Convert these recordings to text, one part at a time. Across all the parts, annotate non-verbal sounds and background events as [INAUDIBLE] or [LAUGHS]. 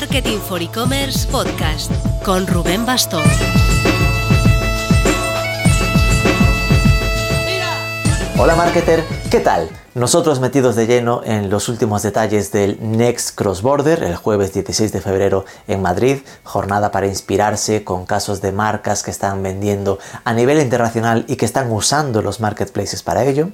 Marketing for E-Commerce Podcast con Rubén Bastón. Hola marketer, ¿qué tal? Nosotros metidos de lleno en los últimos detalles del Next Cross Border, el jueves 16 de febrero en Madrid, jornada para inspirarse con casos de marcas que están vendiendo a nivel internacional y que están usando los marketplaces para ello.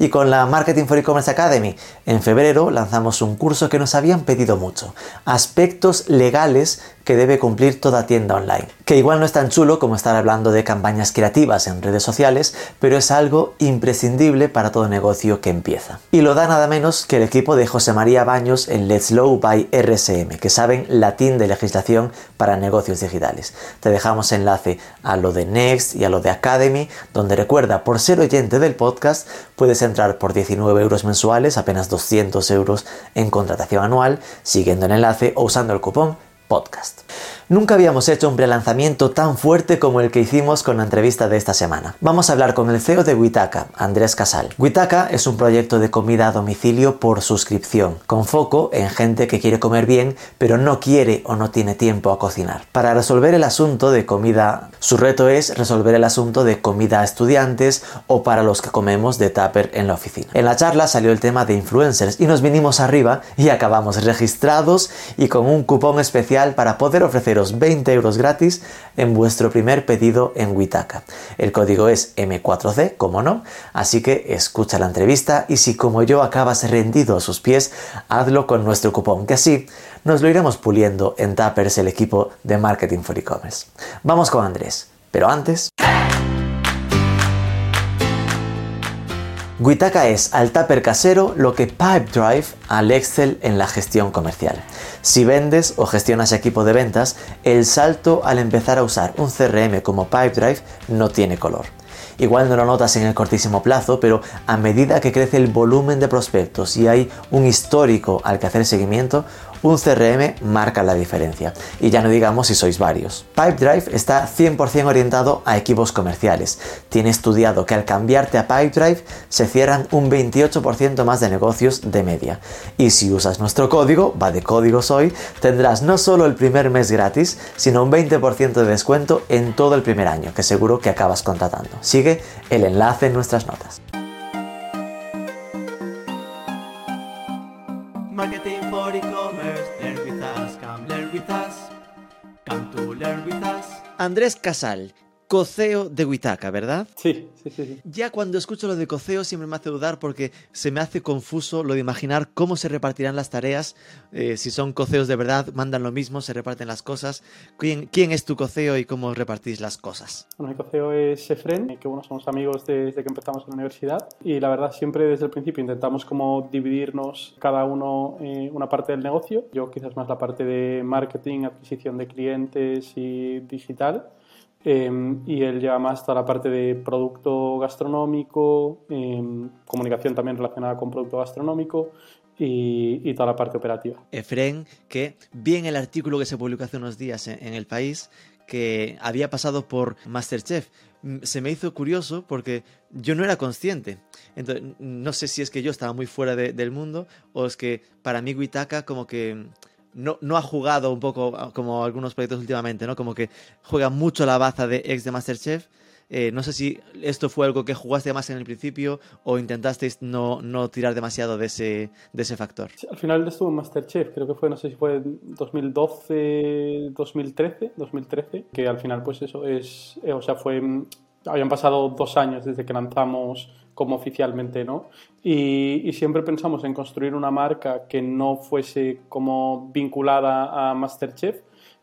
Y con la Marketing for E-Commerce Academy, en febrero lanzamos un curso que nos habían pedido mucho, aspectos legales que debe cumplir toda tienda online. Que igual no es tan chulo como estar hablando de campañas creativas en redes sociales, pero es algo imprescindible para todo negocio que empieza. Y lo da nada menos que el equipo de José María Baños en Let's Low by RSM, que saben latín de legislación para negocios digitales. Te dejamos enlace a lo de Next y a lo de Academy, donde recuerda, por ser oyente del podcast, puedes entrar por 19 euros mensuales, apenas 200 euros en contratación anual, siguiendo el enlace o usando el cupón podcast. Nunca habíamos hecho un prelanzamiento tan fuerte como el que hicimos con la entrevista de esta semana. Vamos a hablar con el CEO de Witaka, Andrés Casal. Witaka es un proyecto de comida a domicilio por suscripción, con foco en gente que quiere comer bien, pero no quiere o no tiene tiempo a cocinar. Para resolver el asunto de comida, su reto es resolver el asunto de comida a estudiantes o para los que comemos de tupper en la oficina. En la charla salió el tema de influencers y nos vinimos arriba y acabamos registrados y con un cupón especial para poder ofrecer 20 euros gratis en vuestro primer pedido en Witaka. El código es M4C, como no, así que escucha la entrevista y si como yo acabas rendido a sus pies, hazlo con nuestro cupón, que así nos lo iremos puliendo en Tappers el equipo de Marketing for E-Commerce. Vamos con Andrés, pero antes... Witaka es al Tupper casero lo que Pipedrive al Excel en la gestión comercial. Si vendes o gestionas equipo de ventas, el salto al empezar a usar un CRM como Pipedrive no tiene color. Igual no lo notas en el cortísimo plazo, pero a medida que crece el volumen de prospectos y hay un histórico al que hacer seguimiento, un CRM marca la diferencia. Y ya no digamos si sois varios. Pipedrive está 100% orientado a equipos comerciales. Tiene estudiado que al cambiarte a Pipedrive se cierran un 28% más de negocios de media. Y si usas nuestro código, va de código soy, tendrás no solo el primer mes gratis, sino un 20% de descuento en todo el primer año, que seguro que acabas contratando. Sigue el enlace en nuestras notas. Andrés Casal, coceo de Huitaca, ¿verdad? Sí, sí, sí, Ya cuando escucho lo de coceo siempre me hace dudar porque se me hace confuso lo de imaginar cómo se repartirán las tareas. Eh, si son coceos de verdad, mandan lo mismo, se reparten las cosas. ¿Quién, quién es tu coceo y cómo repartís las cosas? Bueno, mi coceo es Efren, que bueno, somos amigos desde que empezamos en la universidad y la verdad siempre desde el principio intentamos como dividirnos cada uno eh, una parte del negocio. Yo quizás más la parte de marketing, adquisición de clientes y digital Em, y él lleva más toda la parte de producto gastronómico, em, comunicación también relacionada con producto gastronómico y, toda la parte operativa. Efren, que vi en el artículo que se publicó hace unos días en, El País que había pasado por Masterchef. Mm, se me hizo curioso porque yo no era consciente. Entonces, no sé si es que yo estaba muy fuera del mundo o es que para mí Guitaca como que no, no, ha jugado un poco como algunos proyectos últimamente, ¿no? Como que juega mucho la baza de ex de Masterchef. Eh, no sé si esto fue algo que jugaste más en el principio o intentasteis no, no tirar demasiado de ese, de ese factor. al final estuvo en Masterchef, creo que fue, no sé si fue 2012, 2013, 2013, que al final pues eso es, eh, o sea, fue, habían pasado dos años desde que lanzamos como oficialmente, ¿no? Y, siempre pensamos en construir una marca que no fuese como vinculada a Masterchef,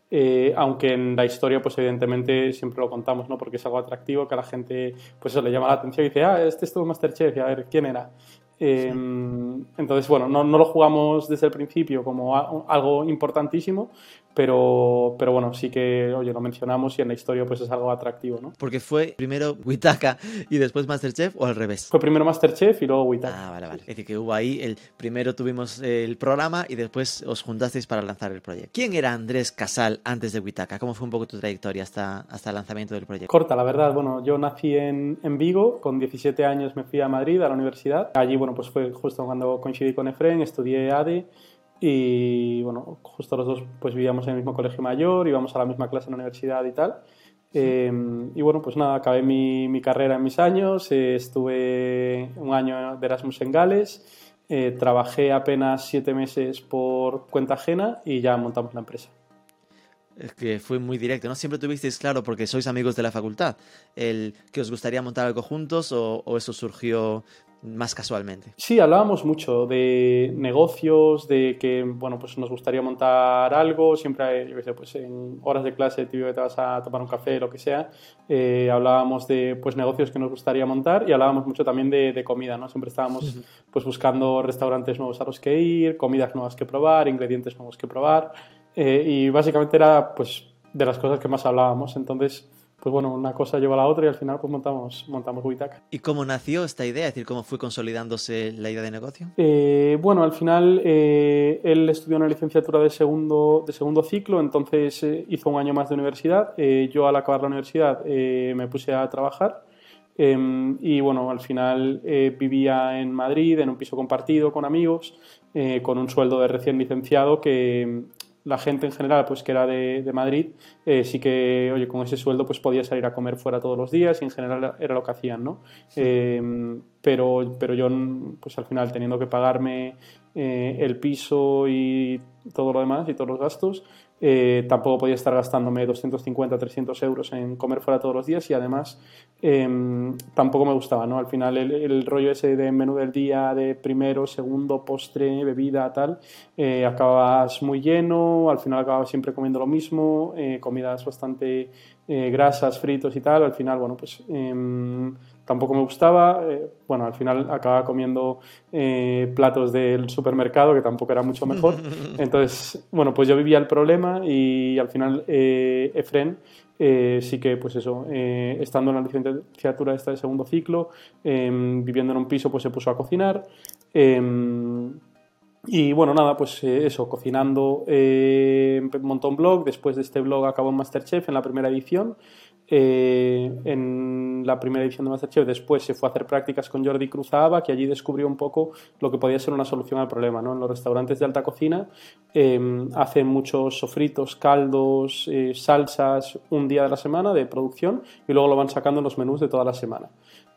eh, aunque en la historia, pues evidentemente siempre lo contamos, ¿no? Porque es algo atractivo que a la gente, pues eso le llama la atención y dice, ah, este estuvo Masterchef, y a ver, ¿quién era? Em, entonces, bueno, no, no, lo jugamos desde el principio como algo importantísimo, pero, pero bueno, sí que, oye, lo mencionamos y en la historia pues es algo atractivo, ¿no? Porque fue primero Witaka y después Masterchef o al revés. Fue primero Masterchef y luego Witaka. Ah, vale, vale. Es decir, que hubo ahí, el primero tuvimos el programa y después os juntasteis para lanzar el proyecto. ¿Quién era Andrés Casal antes de Witaka? ¿Cómo fue un poco tu trayectoria hasta, hasta el lanzamiento del proyecto? Corta, la verdad. Bueno, yo nací en, en Vigo, con 17 años me fui a Madrid, a la universidad. Allí, bueno, pues fue justo cuando coincidí con Efren, estudié ADE y bueno, justo los dos pues vivíamos en el mismo colegio mayor, íbamos a la misma clase en la universidad y tal. Eh, y bueno, pues nada, acabé mi, mi carrera en mis años, eh, estuve un año de Erasmus en Gales, eh, trabajé apenas siete meses por cuenta ajena y ya montamos la empresa. Es que fue muy directo, ¿no? Siempre tuvisteis claro, porque sois amigos de la facultad, el que os gustaría montar algo juntos o, o eso surgió más casualmente. Sí, hablábamos mucho de negocios, de que, bueno, pues nos gustaría montar algo, siempre, yo qué sé, pues en horas de clase, tío, que te vas a tomar un café, lo que sea, eh, hablábamos de, pues, negocios que nos gustaría montar y hablábamos mucho también de, de comida, ¿no? Siempre estábamos, pues, buscando restaurantes nuevos a los que ir, comidas nuevas que probar, ingredientes nuevos que probar eh, y básicamente era, pues, de las cosas que más hablábamos, entonces pues bueno, una cosa lleva a la otra y al final pues montamos, montamos Witaka. ¿Y cómo nació esta idea? Es decir, ¿cómo fue consolidándose la idea de negocio? Eh, bueno, al final eh, él estudió una licenciatura de segundo, de segundo ciclo, entonces eh, hizo un año más de universidad. Eh, yo al acabar la universidad eh, me puse a trabajar em, y bueno, al final eh, vivía en Madrid, en un piso compartido con amigos, con un sueldo de recién licenciado que la gente en general, pues que era de, de Madrid, eh, sí que, oye, con ese sueldo pues podía salir a comer fuera todos los días y en general era lo que hacían, ¿no? Eh, pero, pero yo, pues al final, teniendo que pagarme eh, el piso y todo lo demás y todos los gastos, eh, tampoco podía estar gastándome 250, 300 euros en comer fuera todos los días y además eh, tampoco me gustaba, ¿no? Al final el, rollo ese de menú del día, de primero, segundo, postre, bebida, tal, eh, acabas muy lleno, al final acababas siempre comiendo lo mismo, eh, comidas bastante grasas, fritos y tal, al final, bueno, pues em, tampoco me gustaba. Eh, bueno, al final acababa comiendo eh, platos del supermercado, que tampoco era mucho mejor. [LAUGHS] Entonces, bueno, pues yo vivía el problema y al final eh, Efren eh, sí que, pues eso, eh, estando en la licenciatura esta de segundo ciclo, em, viviendo en un piso, pues se puso a cocinar. Em, y bueno, nada, pues eso, cocinando, montó un blog, después de este blog acabó en Masterchef en la primera edición. Eh, en la primera edición de Masterchef después se fue a hacer prácticas con Jordi Cruzaba, que allí descubrió un poco lo que podía ser una solución al problema. ¿no? En los restaurantes de alta cocina eh, hacen muchos sofritos, caldos, eh, salsas un día de la semana de producción y luego lo van sacando en los menús de toda la semana.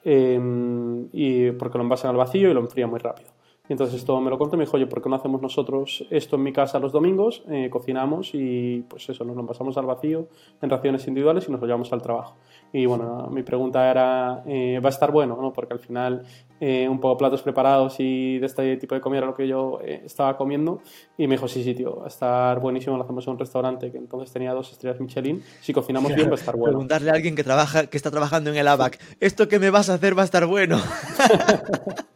Em, y porque lo envasan al vacío y lo enfrían muy rápido. Y entonces esto me lo contó y me dijo, oye, ¿por qué no hacemos nosotros esto en mi casa los domingos? Eh, cocinamos y pues eso, nos lo pasamos al vacío en raciones individuales y nos lo llevamos al trabajo. Y bueno, mi pregunta era, eh, ¿va a estar bueno? ¿no? Porque al final eh, un poco platos preparados y de este tipo de comida era lo que yo eh, estaba comiendo. Y me dijo, sí, sí, tío, va a estar buenísimo, lo hacemos en un restaurante que entonces tenía dos estrellas Michelin. Si cocinamos bien va a estar bueno. Preguntarle a alguien que, trabaja, que está trabajando en el ABAC, ¿esto que me vas a hacer va a estar bueno? [LAUGHS]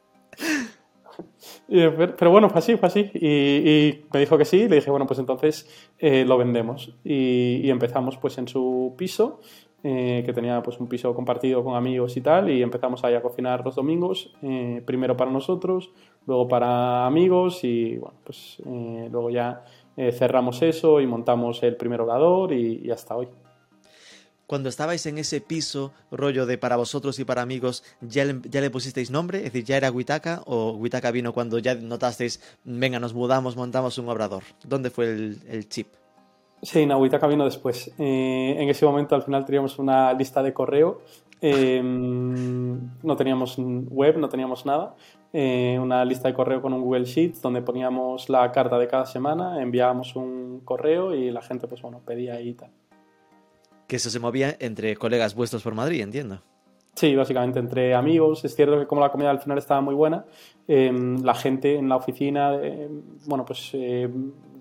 Pero bueno, fue así, fue así. Y, y, me dijo que sí, le dije, bueno, pues entonces eh, lo vendemos. Y, y, empezamos pues en su piso, eh, que tenía pues un piso compartido con amigos y tal, y empezamos ahí a cocinar los domingos, eh, primero para nosotros, luego para amigos, y bueno, pues eh, luego ya cerramos eso y montamos el primer hogador y, y hasta hoy cuando estabais en ese piso, rollo de para vosotros y para amigos, ¿ya le, ya le pusisteis nombre? Es decir, ¿ya era Huitaca o Huitaca vino cuando ya notasteis, venga, nos mudamos, montamos un obrador? ¿Dónde fue el, chip? Sí, no, Huitaca vino después. Eh, en ese momento al final teníamos una lista de correo, eh, no teníamos web, no teníamos nada, eh, una lista de correo con un Google Sheets donde poníamos la carta de cada semana, enviábamos un correo y la gente pues bueno, pedía ahí y tal que eso se movía entre colegas vuestros por Madrid, entiendo. Sí, básicamente entre amigos. Es cierto que como la comida al final estaba muy buena, eh, la gente en la oficina, eh, bueno, pues eh,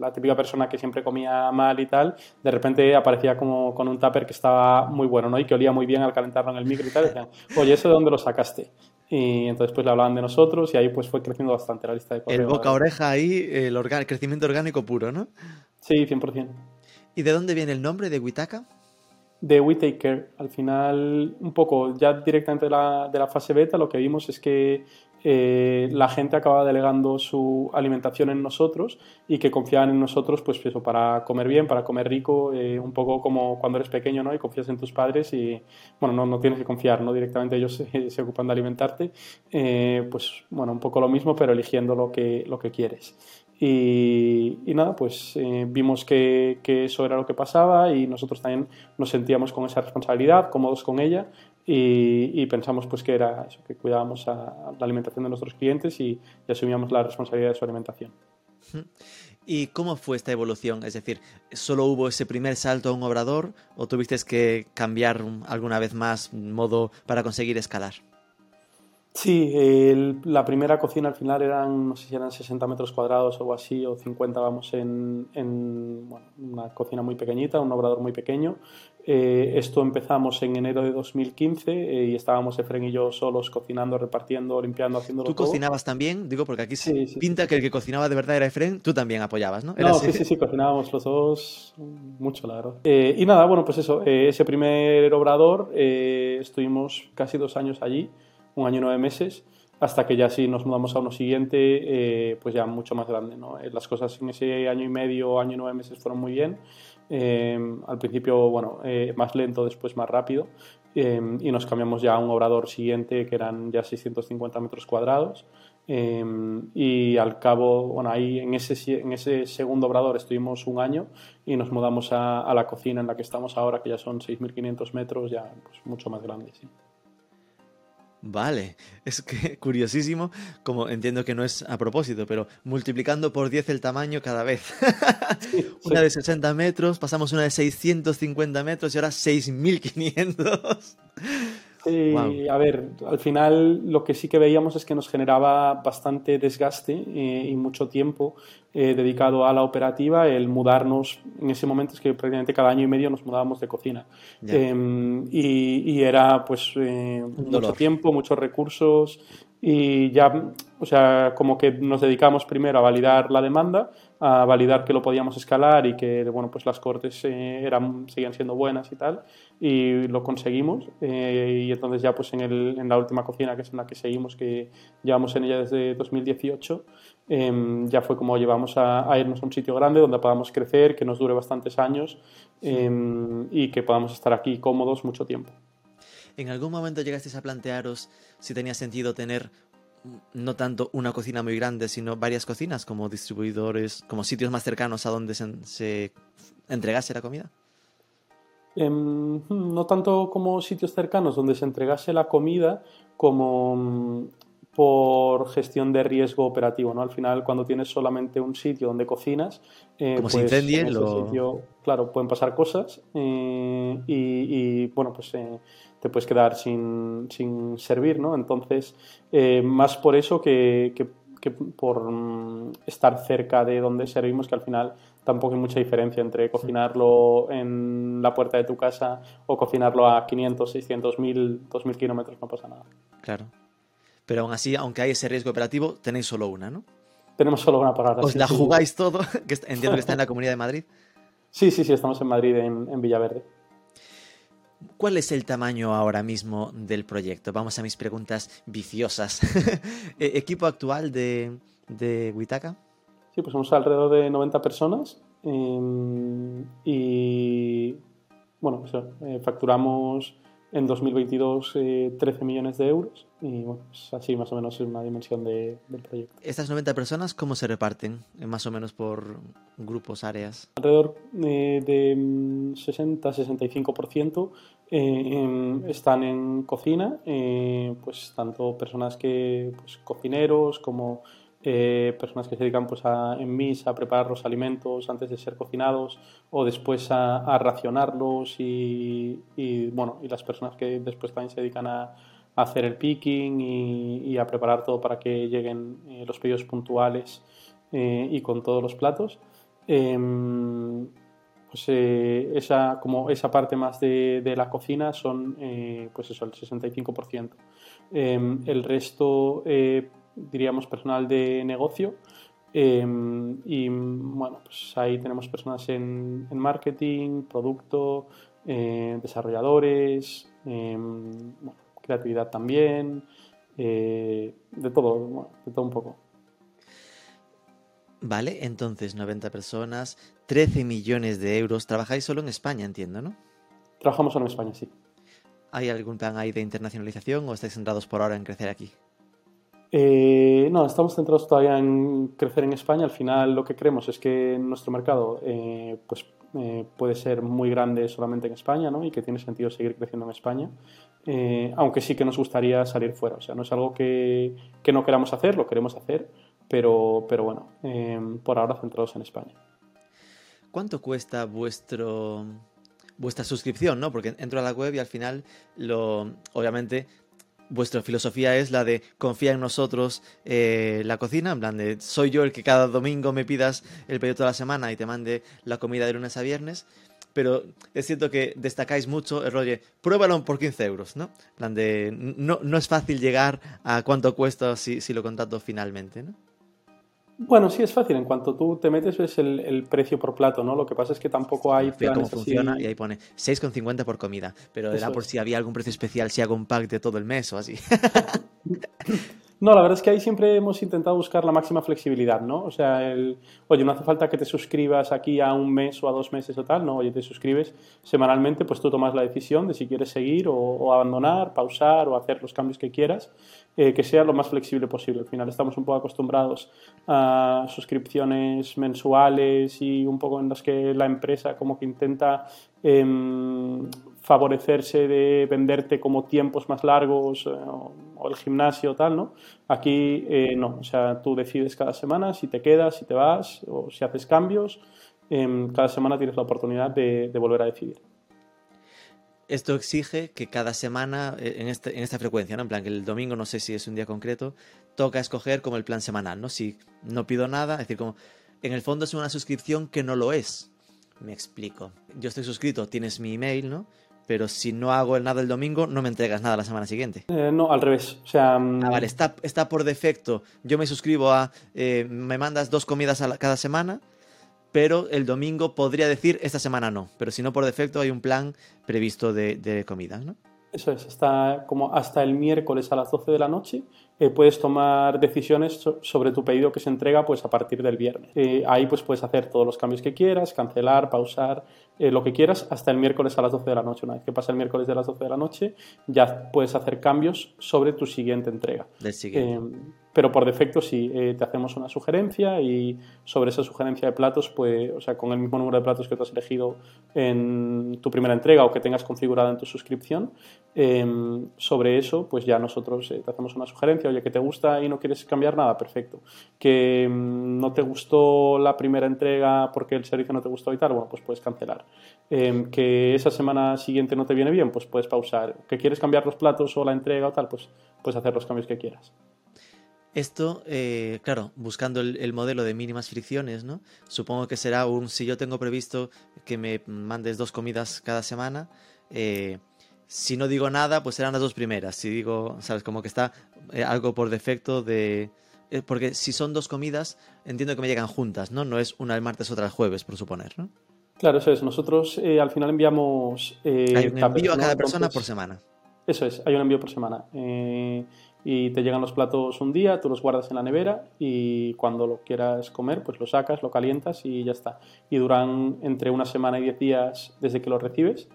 la típica persona que siempre comía mal y tal, de repente aparecía como con un tupper que estaba muy bueno, ¿no? Y que olía muy bien al calentarlo en el micro y tal. Y decían, oye, ¿eso de dónde lo sacaste? Y entonces pues le hablaban de nosotros y ahí pues fue creciendo bastante la lista de correo. El boca oreja ahí, el, el crecimiento orgánico puro, ¿no? Sí, 100%. ¿Y de dónde viene el nombre de Huitaca? De We Take Care. Al final, un poco ya directamente de la, de la fase beta, lo que vimos es que eh, la gente acaba delegando su alimentación en nosotros y que confiaban en nosotros, pues eso, para comer bien, para comer rico, eh, un poco como cuando eres pequeño, ¿no? Y confías en tus padres y, bueno, no, no tienes que confiar, ¿no? Directamente ellos [LAUGHS] se, se ocupan de alimentarte. Eh, pues, bueno, un poco lo mismo, pero eligiendo lo que, lo que quieres. Y, nada, pues eh, vimos que, eso era lo que pasaba y nosotros también nos sentíamos con esa responsabilidad, cómodos con ella y, pensamos pues que era eso, que cuidábamos la alimentación de nuestros clientes y, y, asumíamos la responsabilidad de su alimentación. ¿Y cómo fue esta evolución? Es decir, ¿solo hubo ese primer salto a un obrador o tuviste que cambiar alguna vez más modo para conseguir escalar? Sí, la primera cocina al final eran, no sé si eran 60 metros cuadrados o algo así, o 50, vamos, en, una cocina muy pequeñita, un obrador muy pequeño. Eh, esto empezamos en enero de 2015 eh, y estábamos Efren y yo solos cocinando, repartiendo, limpiando, haciendo ¿Tú cocinabas también? Digo, porque aquí sí, pinta que el que cocinaba de verdad era Efren, tú también apoyabas, ¿no? no, sí, sí, sí, cocinábamos los dos mucho, la verdad. Eh, y nada, bueno, pues eso, ese primer obrador, estuvimos casi dos años allí un año y nueve meses, hasta que ya sí nos mudamos a uno siguiente, eh, pues ya mucho más grande. ¿no? Eh, las cosas en ese año y medio, año y nueve meses fueron muy bien. Eh, al principio, bueno, más lento, después más rápido. y nos cambiamos ya a un obrador siguiente que eran ya 650 metros cuadrados. y al cabo, bueno, ahí en ese, en ese segundo obrador estuvimos un año y nos mudamos a, la cocina en la que estamos ahora, que ya son 6.500 metros, ya pues, mucho más grande. Vale, es que [LAUGHS] curiosísimo, como entiendo que no es a propósito, pero multiplicando por 10 el tamaño cada vez. [LAUGHS] una de 60 metros, pasamos una de 650 metros y ahora 6500. Sí, a ver, al final lo que sí que veíamos es que nos generaba bastante desgaste eh, y mucho tiempo eh, dedicado a la operativa, el mudarnos, en ese momento es que prácticamente cada año y medio nos mudábamos de cocina. Em, y, era pues eh, mucho tiempo, muchos recursos y ya, o sea, como que nos dedicamos primero a validar la demanda, a validar que lo podíamos escalar y que, bueno, pues las cortes eran, seguían siendo buenas y tal y lo conseguimos eh, y entonces ya pues en, el, en, la última cocina que es en la que seguimos que llevamos en ella desde 2018 em, ya fue como llevamos a, irnos a un sitio grande donde podamos crecer que nos dure bastantes años em, y que podamos estar aquí cómodos mucho tiempo ¿En algún momento llegasteis a plantearos si tenía sentido tener no tanto una cocina muy grande, sino varias cocinas como distribuidores, como sitios más cercanos a donde se entregase la comida? Em, no tanto como sitios cercanos donde se entregase la comida, como mm, por gestión de riesgo operativo, ¿no? Al final, cuando tienes solamente un sitio donde cocinas, eh, como pues, en sitio, claro, pueden pasar cosas eh, y, bueno, pues eh, te puedes quedar sin, sin servir, ¿no? Entonces, más por eso que, que, que por mm, estar cerca de donde servimos, que al final tampoco hay mucha diferencia entre cocinarlo en la puerta de tu casa o cocinarlo a 500, 600, 1000, 2000 kilómetros, no pasa nada. Claro. Pero aún así, aunque hay ese riesgo operativo, tenéis solo una, ¿no? Tenemos solo una para ahora. ¿Os la jugáis todo? [LAUGHS] que entiendo que está en la Comunidad de Madrid. Sí, sí, sí, estamos en Madrid, en, Villaverde. ¿Cuál es el tamaño ahora mismo del proyecto? Vamos a mis preguntas viciosas. [LAUGHS] ¿E-, ¿Equipo actual de, de? Sí, pues somos alrededor de 90 personas em, y bueno, eh, facturamos en 2022 13 eh, millones de euros y bueno, pues así más o menos es una dimensión del proyecto. ¿Estas 90 personas cómo se reparten eh, más o menos por grupos, áreas? Alrededor de 60-65% em, están en cocina, pues tanto personas que, pues cocineros como eh, personas que se dedican pues, a, en MIS a preparar los alimentos antes de ser cocinados o después a, racionarlos y, bueno, y las personas que después también se dedican a, hacer el picking y, a preparar todo para que lleguen eh, los pedidos puntuales eh, y con todos los platos. Em, pues esa, como esa parte más de, de la cocina son pues eso, el 65%. Em, el resto diríamos, personal de negocio. Em, y bueno, pues ahí tenemos personas en, marketing, producto, eh, desarrolladores, em, creatividad también, eh, de todo, de todo un poco. Vale, entonces 90 personas, 13 millones de euros. Trabajáis solo en España, entiendo, ¿no? Trabajamos solo en España, sí. ¿Hay algún plan ahí de internacionalización o estáis centrados por ahora en crecer aquí? Eh, no, estamos centrados todavía en crecer en España. Al final lo que creemos es que nuestro mercado eh, pues, eh, puede ser muy grande solamente en España ¿no? y que tiene sentido seguir creciendo en España, aunque sí que nos gustaría salir fuera. O sea, no es algo que, que no queramos hacer, lo queremos hacer, pero, pero bueno, por ahora centrados en España. ¿Cuánto cuesta vuestro vuestra suscripción, ¿no? Porque entro a la web y al final lo obviamente vuestra filosofía es la de confía en nosotros eh, la cocina, en de soy yo el que cada domingo me pidas el pedido toda la semana y te mande la comida de lunes a viernes. Pero es cierto que destacáis mucho el rollo, pruébalo por 15 euros, ¿no? De, no, no es fácil llegar a cuánto cuesta si, si lo contrato finalmente, ¿no? Bueno, sí es fácil. En cuanto tú te metes ves el, precio por plato, ¿no? Lo que pasa es que tampoco hay planes cómo funciona y ahí pone 6,50 por comida. Pero era por si había algún precio especial, si hago un pack de todo el mes o así. [LAUGHS] No, la verdad es que ahí siempre hemos intentado buscar la máxima flexibilidad, ¿no? O sea, el, oye, no hace falta que te suscribas aquí a un mes o a dos meses o tal, ¿no? Oye, te suscribes semanalmente, pues tú tomas la decisión de si quieres seguir o, abandonar, pausar o hacer los cambios que quieras, eh, que sea lo más flexible posible. Al final estamos un poco acostumbrados a suscripciones mensuales y un poco en las que la empresa como que intenta em, favorecerse de venderte como tiempos más largos eh, o, el gimnasio tal, ¿no? Aquí eh, no, o sea, tú decides cada semana si te quedas, si te vas o si haces cambios. Em, cada semana tienes la oportunidad de, volver a decidir. Esto exige que cada semana, eh, en, este, en esta frecuencia, ¿no? En plan, que el domingo, no sé si es un día concreto, toca escoger como el plan semanal, ¿no? Si no pido nada, es decir, como en el fondo es una suscripción que no lo es. Me explico. Yo estoy suscrito, tienes mi email, ¿no? Pero si no hago nada el domingo, no me entregas nada la semana siguiente. Eh, no, al revés. O sea, mm, ah, vale, está, está por defecto. Yo me suscribo a. Eh, me mandas dos comidas a cada semana, pero el domingo podría decir esta semana no. Pero si no, por defecto hay un plan previsto de, de comidas, ¿no? Eso es, está como hasta el miércoles a las 12 de la noche eh, puedes tomar decisiones sobre tu pedido que se entrega pues a partir del viernes. Eh, ahí pues puedes hacer todos los cambios que quieras, cancelar, pausar, eh, lo que quieras hasta el miércoles a las 12 de la noche. Una vez que pasa el miércoles de las 12 de la noche ya puedes hacer cambios sobre tu siguiente entrega. Del siguiente pero por defecto sí, eh, te hacemos una sugerencia y sobre esa sugerencia de platos, pues, o sea, con el mismo número de platos que tú has elegido en tu primera entrega o que tengas configurada en tu suscripción, em, sobre eso, pues ya nosotros eh, te hacemos una sugerencia, oye, que te gusta y no quieres cambiar nada, perfecto. Que em, no te gustó la primera entrega porque el servicio no te gustó y tal, bueno, pues puedes cancelar. Em, que esa semana siguiente no te viene bien, pues puedes pausar. Que quieres cambiar los platos o la entrega o tal, pues puedes hacer los cambios que quieras. Esto, eh, claro, buscando el, modelo de mínimas fricciones, ¿no? Supongo que será un, si yo tengo previsto que me mandes dos comidas cada semana, eh, si no digo nada, pues serán las dos primeras. Si digo, sabes, como que está eh, algo por defecto de... porque si son dos comidas, entiendo que me llegan juntas, ¿no? No es una el martes, otra el jueves, por suponer, ¿no? Claro, eso es. Nosotros al final enviamos... hay un envío a cada persona por semana. Eso es, hay un envío por semana y te llegan los platos un día, tú los guardas en la nevera y cuando lo quieras comer, pues lo sacas, lo calientas y ya está. Y duran entre una semana y diez días desde que los recibes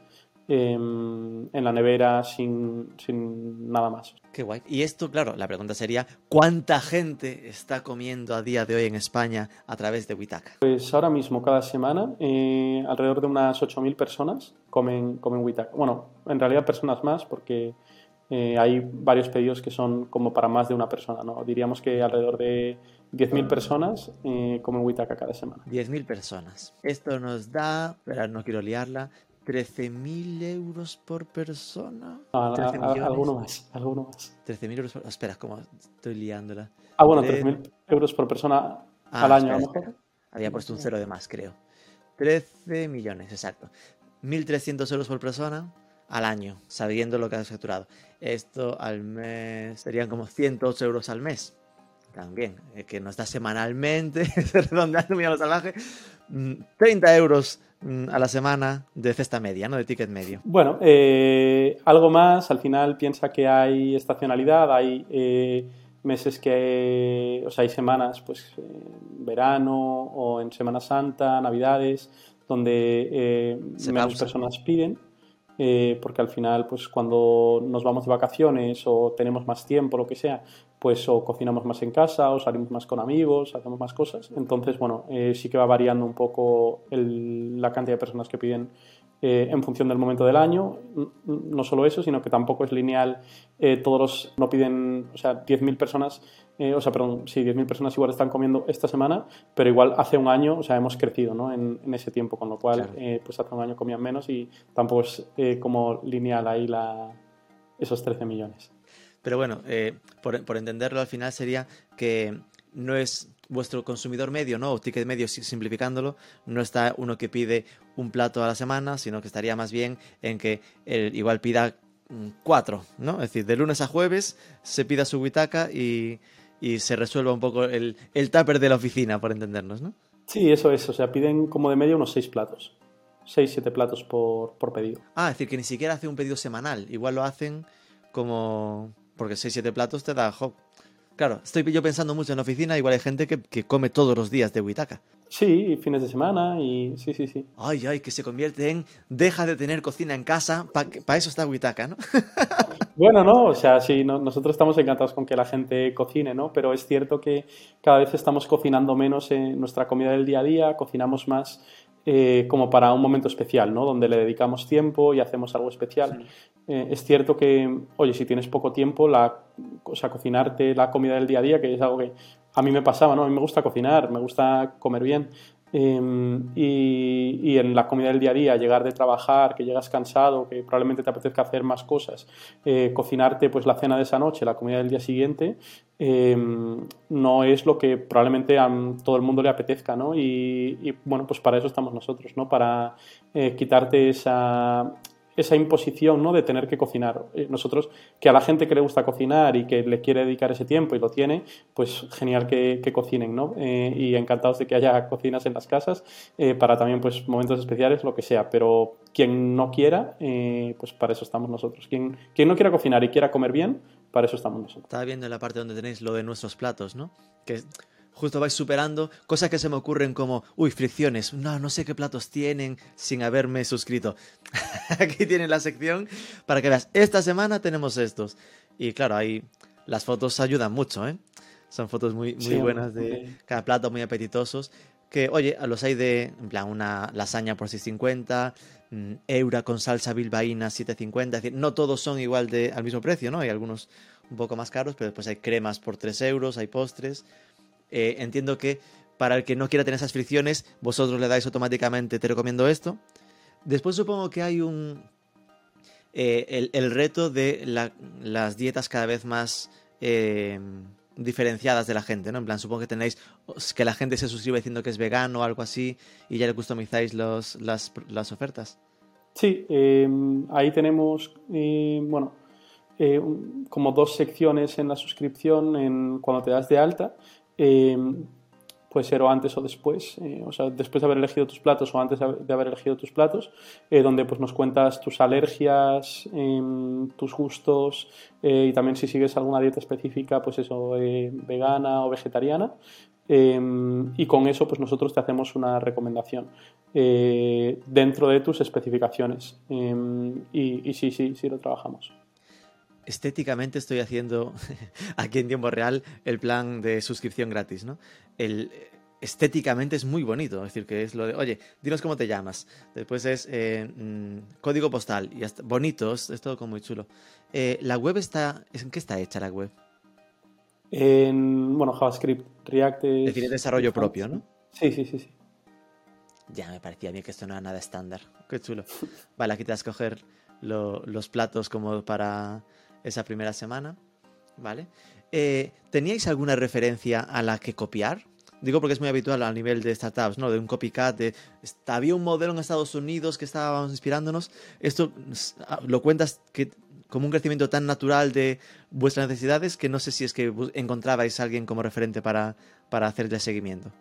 em, en la nevera sin, sin, nada más. Qué guay. Y esto, claro, la pregunta sería, ¿cuánta gente está comiendo a día de hoy en España a través de Witaka? Pues ahora mismo, cada semana, eh, alrededor de unas 8.000 personas comen, comen Witaka. Bueno, en realidad personas más porque eh, hay varios pedidos que son como para más de una persona, ¿no? Diríamos que alrededor de 10.000 personas eh, comen Witaka cada semana. 10.000 personas. Esto nos da, pero no quiero liarla, 13.000 euros por persona. Ah, alguno más, alguno más. 13.000 euros por... Espera, ¿cómo estoy liándola? Ah, bueno, 13.000 euros por persona ah, al año, Había puesto un cero de más, creo. 13 millones, exacto. 1.300 euros por persona al año, sabiendo lo que has facturado. Esto al mes serían como 108 euros al mes. También, eh, que nos da semanalmente, [LAUGHS] redondeando muy a lo salvaje, 30 mm, euros mm, a la semana de cesta media, ¿no? De ticket medio. Bueno, eh, algo más, al final piensa que hay estacionalidad, hay eh, meses que, o sea, hay semanas, pues, verano o en Semana Santa, Navidades, donde menos personas piden eh, porque al final, pues cuando nos vamos de vacaciones o tenemos más tiempo, lo que sea, pues o cocinamos más en casa o salimos más con amigos, hacemos más cosas. Entonces, bueno, eh, sí que va variando un poco la cantidad de personas que piden eh, en función del momento del año. No solo eso, sino que tampoco es lineal. Eh, todos los, no piden, o sea, 10.000 personas, eh, o sea, perdón, sí, 10.000 personas igual están comiendo esta semana, pero igual hace un año, o sea, hemos crecido ¿no? en, en ese tiempo, con lo cual, pues hace un año comían menos y tampoco es como lineal ahí la, esos 13 millones. Pero bueno, por, por entenderlo al final sería que no es vuestro consumidor medio, ¿no? O ticket medio, simplificándolo, no está uno que pide un plato a la semana, sino que estaría más bien en que él igual pida mm, cuatro, ¿no? Es decir, de lunes a jueves se pida su huitaca y, se resuelva un poco el, el tupper de la oficina, por entendernos, ¿no? Sí, eso es. O sea, piden como de medio unos seis platos. Seis, siete platos por, por pedido. Ah, es decir, que ni siquiera hace un pedido semanal. Igual lo hacen como... Porque seis, siete platos te da... Claro, estoy yo pensando mucho en la oficina, igual hay gente que, come todos los días de huitaca. Sí, fines de semana y sí, sí, sí. Ay, ay, que se convierte en deja de tener cocina en casa, para eso está Huitaca, ¿no? [LAUGHS] bueno, no, o sea, sí, nosotros estamos encantados con que la gente cocine, ¿no? Pero es cierto que cada vez estamos cocinando menos en nuestra comida del día a día, cocinamos más eh, como para un momento especial, ¿no? Donde le dedicamos tiempo y hacemos algo especial. Eh, es cierto que, oye, si tienes poco tiempo, la, o sea, cocinarte la comida del día a día, que es algo que a mí me pasaba, ¿no? A mí me gusta cocinar, me gusta comer bien. Em, y, en la comida del día a día, llegar de trabajar, que llegas cansado, que probablemente te apetezca hacer más cosas, eh, cocinarte pues la cena de esa noche, la comida del día siguiente, em, no es lo que probablemente a todo el mundo le apetezca, ¿no? Y, y bueno, pues para eso estamos nosotros, ¿no? Para eh, quitarte esa, esa imposición ¿no? de tener que cocinar. Eh, nosotros, que a la gente que le gusta cocinar y que le quiere dedicar ese tiempo y lo tiene, pues genial que, cocinen, ¿no? Eh, y encantados de que haya cocinas en las casas eh, para también pues momentos especiales, lo que sea. Pero quien no quiera, pues para eso estamos nosotros. Quien, quien no quiera cocinar y quiera comer bien, para eso estamos nosotros. Estaba viendo en la parte donde tenéis lo de nuestros platos, ¿no? Justo vais superando cosas que se me ocurren como, uy, fricciones, no, no sé qué platos tienen sin haberme suscrito. [LAUGHS] Aquí tienen la sección para que veas, esta semana tenemos estos. Y claro, ahí las fotos ayudan mucho, ¿eh? Son fotos muy, muy buenas de cada plato, muy apetitosos. Que, oye, a los hay de, en plan, una lasaña por 6.50, mm, eura con salsa bilbaína 7.50. Es decir, no todos son igual de, al mismo precio, ¿no? Hay algunos un poco más caros, pero después hay cremas por 3 euros, hay postres. Eh, entiendo que para el que no quiera tener esas fricciones, vosotros le dais automáticamente, te recomiendo esto. Después supongo que hay un... Eh, el, reto de las dietas cada vez más eh, diferenciadas de la gente, ¿no? En plan, supongo que tenéis que la gente se suscribe diciendo que es vegano o algo así y ya le customizáis los, las, las ofertas. Sí, ahí tenemos, bueno, como dos secciones en la suscripción en, cuando te das de alta Em, puede ser o antes o después, eh, o sea, después de haber elegido tus platos o antes de haber elegido tus platos, eh, donde pues nos cuentas tus alergias, em, tus gustos eh, y también si sigues alguna dieta específica, pues eso, vegana o vegetariana. Em, y con eso pues nosotros te hacemos una recomendación dentro de tus especificaciones y, y sí, sí, sí lo trabajamos estéticamente estoy haciendo [LAUGHS] aquí en tiempo real el plan de suscripción gratis, ¿no? El, estéticamente es muy bonito, es decir, que es lo de, oye, dinos cómo te llamas, después es eh, mm, código postal, y hasta, bonito, es, todo como muy chulo. Eh, la web está, ¿en qué está hecha la web? En, bueno, JavaScript, React. Es desarrollo propio, ¿no? Sí, sí, sí, sí. Ya me parecía a mí que esto no era nada estándar. Qué chulo. Vale, aquí te vas a coger los platos como para esa primera semana, ¿vale? Eh, ¿Teníais alguna referencia a la que copiar? Digo porque es muy habitual a nivel de startups, ¿no? De un copycat, de... Había un modelo en Estados Unidos que estaba inspirándonos. Esto ah, lo cuentas que como un crecimiento tan natural de vuestras necesidades que no sé si es que encontrabais a alguien como referente para, para hacerle seguimiento.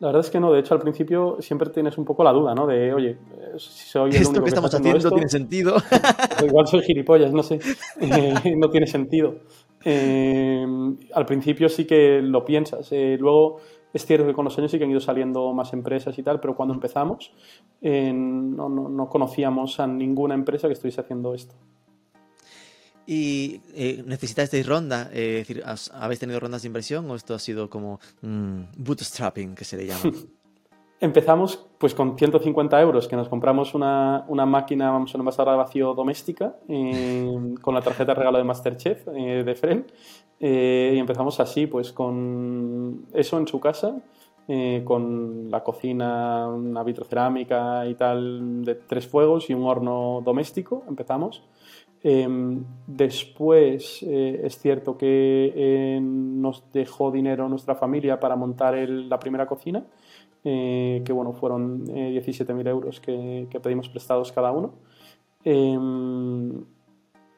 La verdad es que no, de hecho al principio siempre tienes un poco la duda, ¿no? De, oye, soy el ¿Esto que estamos haciendo tiene sentido? Igual soy gilipollas, no sé, [LAUGHS] eh, no tiene sentido. Eh, al principio sí que lo piensas, eh, luego Es cierto que con los años sí que han ido saliendo más empresas y tal, pero cuando empezamos no, no, no, conocíamos a ninguna empresa que estuviese haciendo esto. ¿Y eh, necesitasteis ronda? Eh, es decir, ¿habéis tenido rondas de inversión o esto ha sido como mm, bootstrapping, que se le llama? [LAUGHS] Empezamos pues con 150 euros, que nos compramos una, una máquina, vamos, una envasadora de vacío doméstica eh, con la tarjeta de regalo de Masterchef eh, de Fren. Eh, y empezamos así, pues con eso en su casa, con la cocina, una vitrocerámica y tal de tres fuegos y un horno doméstico. Empezamos. después es cierto que nos dejó dinero nuestra familia para montar la primera cocina eh, que bueno, fueron eh, 17.000 euros que, que, pedimos prestados cada uno. Em,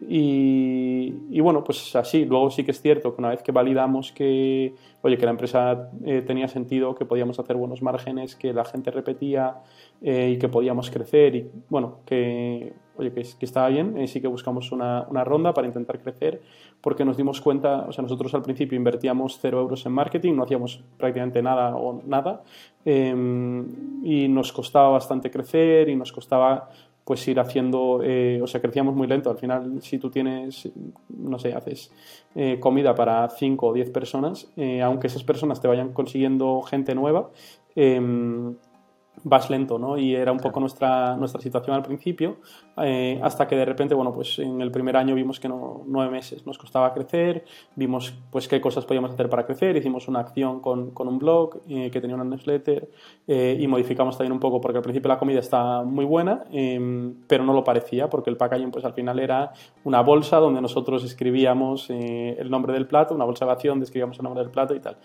y, y, bueno, pues así, luego sí que es cierto que una vez que validamos que, oye, que la empresa eh, tenía sentido, que podíamos hacer buenos márgenes, que la gente repetía eh, y que podíamos crecer y bueno, que, oye, que, que estaba bien, sí que buscamos una, una, ronda para intentar crecer porque nos dimos cuenta, o sea, nosotros al principio invertíamos cero euros en marketing, no hacíamos prácticamente nada o nada Em, y nos costaba bastante crecer y nos costaba pues ir haciendo, eh, o sea, crecíamos muy lento. Al final, si tú tienes, no sé, haces eh, comida para 5 o 10 personas, eh, aunque esas personas te vayan consiguiendo gente nueva, em, vas lento, ¿no? Y era un poco nuestra, nuestra situación al principio, eh, hasta que de repente, bueno, pues en el primer año vimos que no, nueve meses nos costaba crecer, vimos pues qué cosas podíamos hacer para crecer, hicimos una acción con, con un blog eh, que tenía una newsletter eh, y modificamos también un poco porque al principio la comida está muy buena, em, pero no lo parecía porque el packaging pues al final era una bolsa donde nosotros escribíamos el nombre del plato, una bolsa de acción, escribíamos el nombre del plato y tal.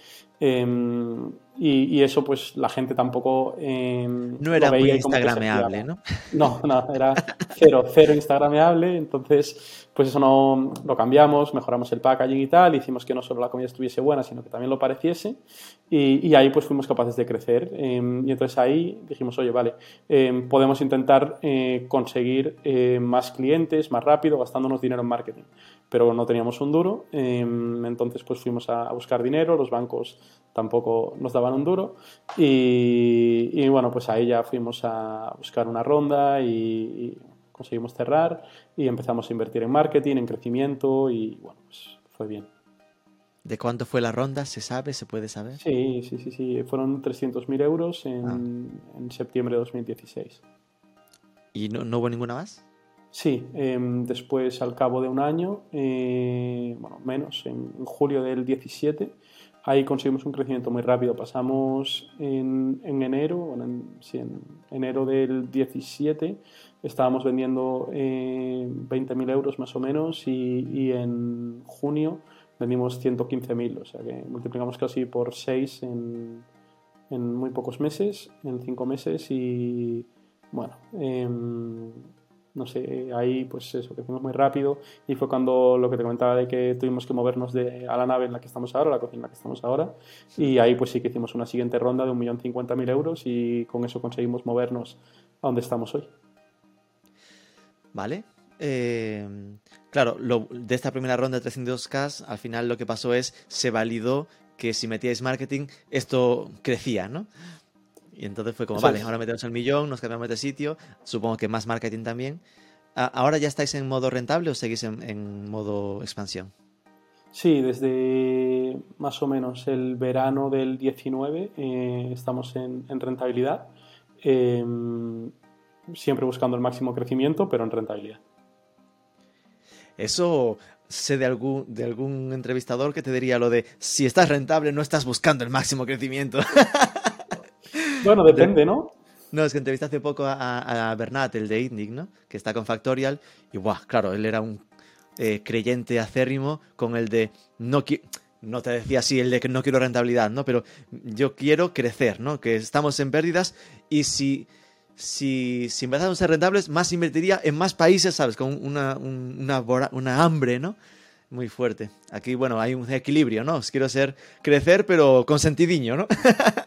Em, y, eso pues la gente tampoco... Em, no era muy instagrameable, ¿no? No, no, era cero, cero instagrameable, entonces pues eso no lo cambiamos, mejoramos el packaging y tal, hicimos que no solo la comida estuviese buena, sino que también lo pareciese. Y, y ahí pues fuimos capaces de crecer. Em, y entonces ahí dijimos, oye, vale, podemos intentar eh, conseguir eh, más clientes más rápido gastándonos dinero en marketing pero no teníamos un duro, em, entonces pues fuimos a, buscar dinero, los bancos tampoco nos daban un duro y, bueno, pues ahí ya fuimos a buscar una ronda y, conseguimos cerrar y empezamos a invertir en marketing, en crecimiento y bueno, pues fue bien. ¿De cuánto fue la ronda? ¿Se sabe? ¿Se puede saber? Sí, sí, sí, sí. Fueron 300.000 euros en, ah. en, septiembre de 2016. ¿Y no, no hubo ninguna más? Sí, em, después al cabo de un año, eh, bueno, menos, en, julio del 17, ahí conseguimos un crecimiento muy rápido. Pasamos en, enero, en, sí, en enero del 17, estábamos vendiendo eh, 20.000 euros más o menos y, y en junio vendimos 115.000, o sea que multiplicamos casi por 6 en, en muy pocos meses, en 5 meses y bueno. No sé, ahí pues eso, crecimos muy rápido y fue cuando lo que te comentaba de que tuvimos que movernos de, a la nave en la que estamos ahora, la cocina en la que estamos ahora, y ahí pues sí que hicimos una siguiente ronda de 1.050.000 euros y con eso conseguimos movernos a donde estamos hoy. Vale. Eh, claro, de esta primera ronda de 302K, al final lo que pasó es, se validó que si metíais marketing, esto crecía, ¿no? Y entonces fue como, vale, ahora metemos el millón, nos cambiamos de sitio, supongo que más marketing también. ¿Ahora ya estáis en modo rentable o seguís en, modo expansión? Sí, desde más o menos el verano del 19 eh, estamos en, rentabilidad, em, siempre buscando el máximo crecimiento, pero en rentabilidad. Eso sé de algún, de algún entrevistador que te diría lo de si estás rentable no estás buscando el máximo crecimiento. [LAUGHS] Bueno, depende, ¿no? No, es que entrevisté hace poco a, Bernat, el de ITNIC, ¿no? Que está con Factorial. Y, guau, claro, él era un eh, creyente acérrimo con el de no no te decía así el de que no quiero rentabilidad, ¿no? Pero yo quiero crecer, ¿no? Que estamos en pérdidas y si, si, si empezamos a ser rentables, más invertiría en más países, ¿sabes? Con una, una, una hambre, ¿no? Muy fuerte. Aquí, bueno, hay un equilibrio, ¿no? Quiero ser crecer, pero con sentidiño, ¿no? [LAUGHS]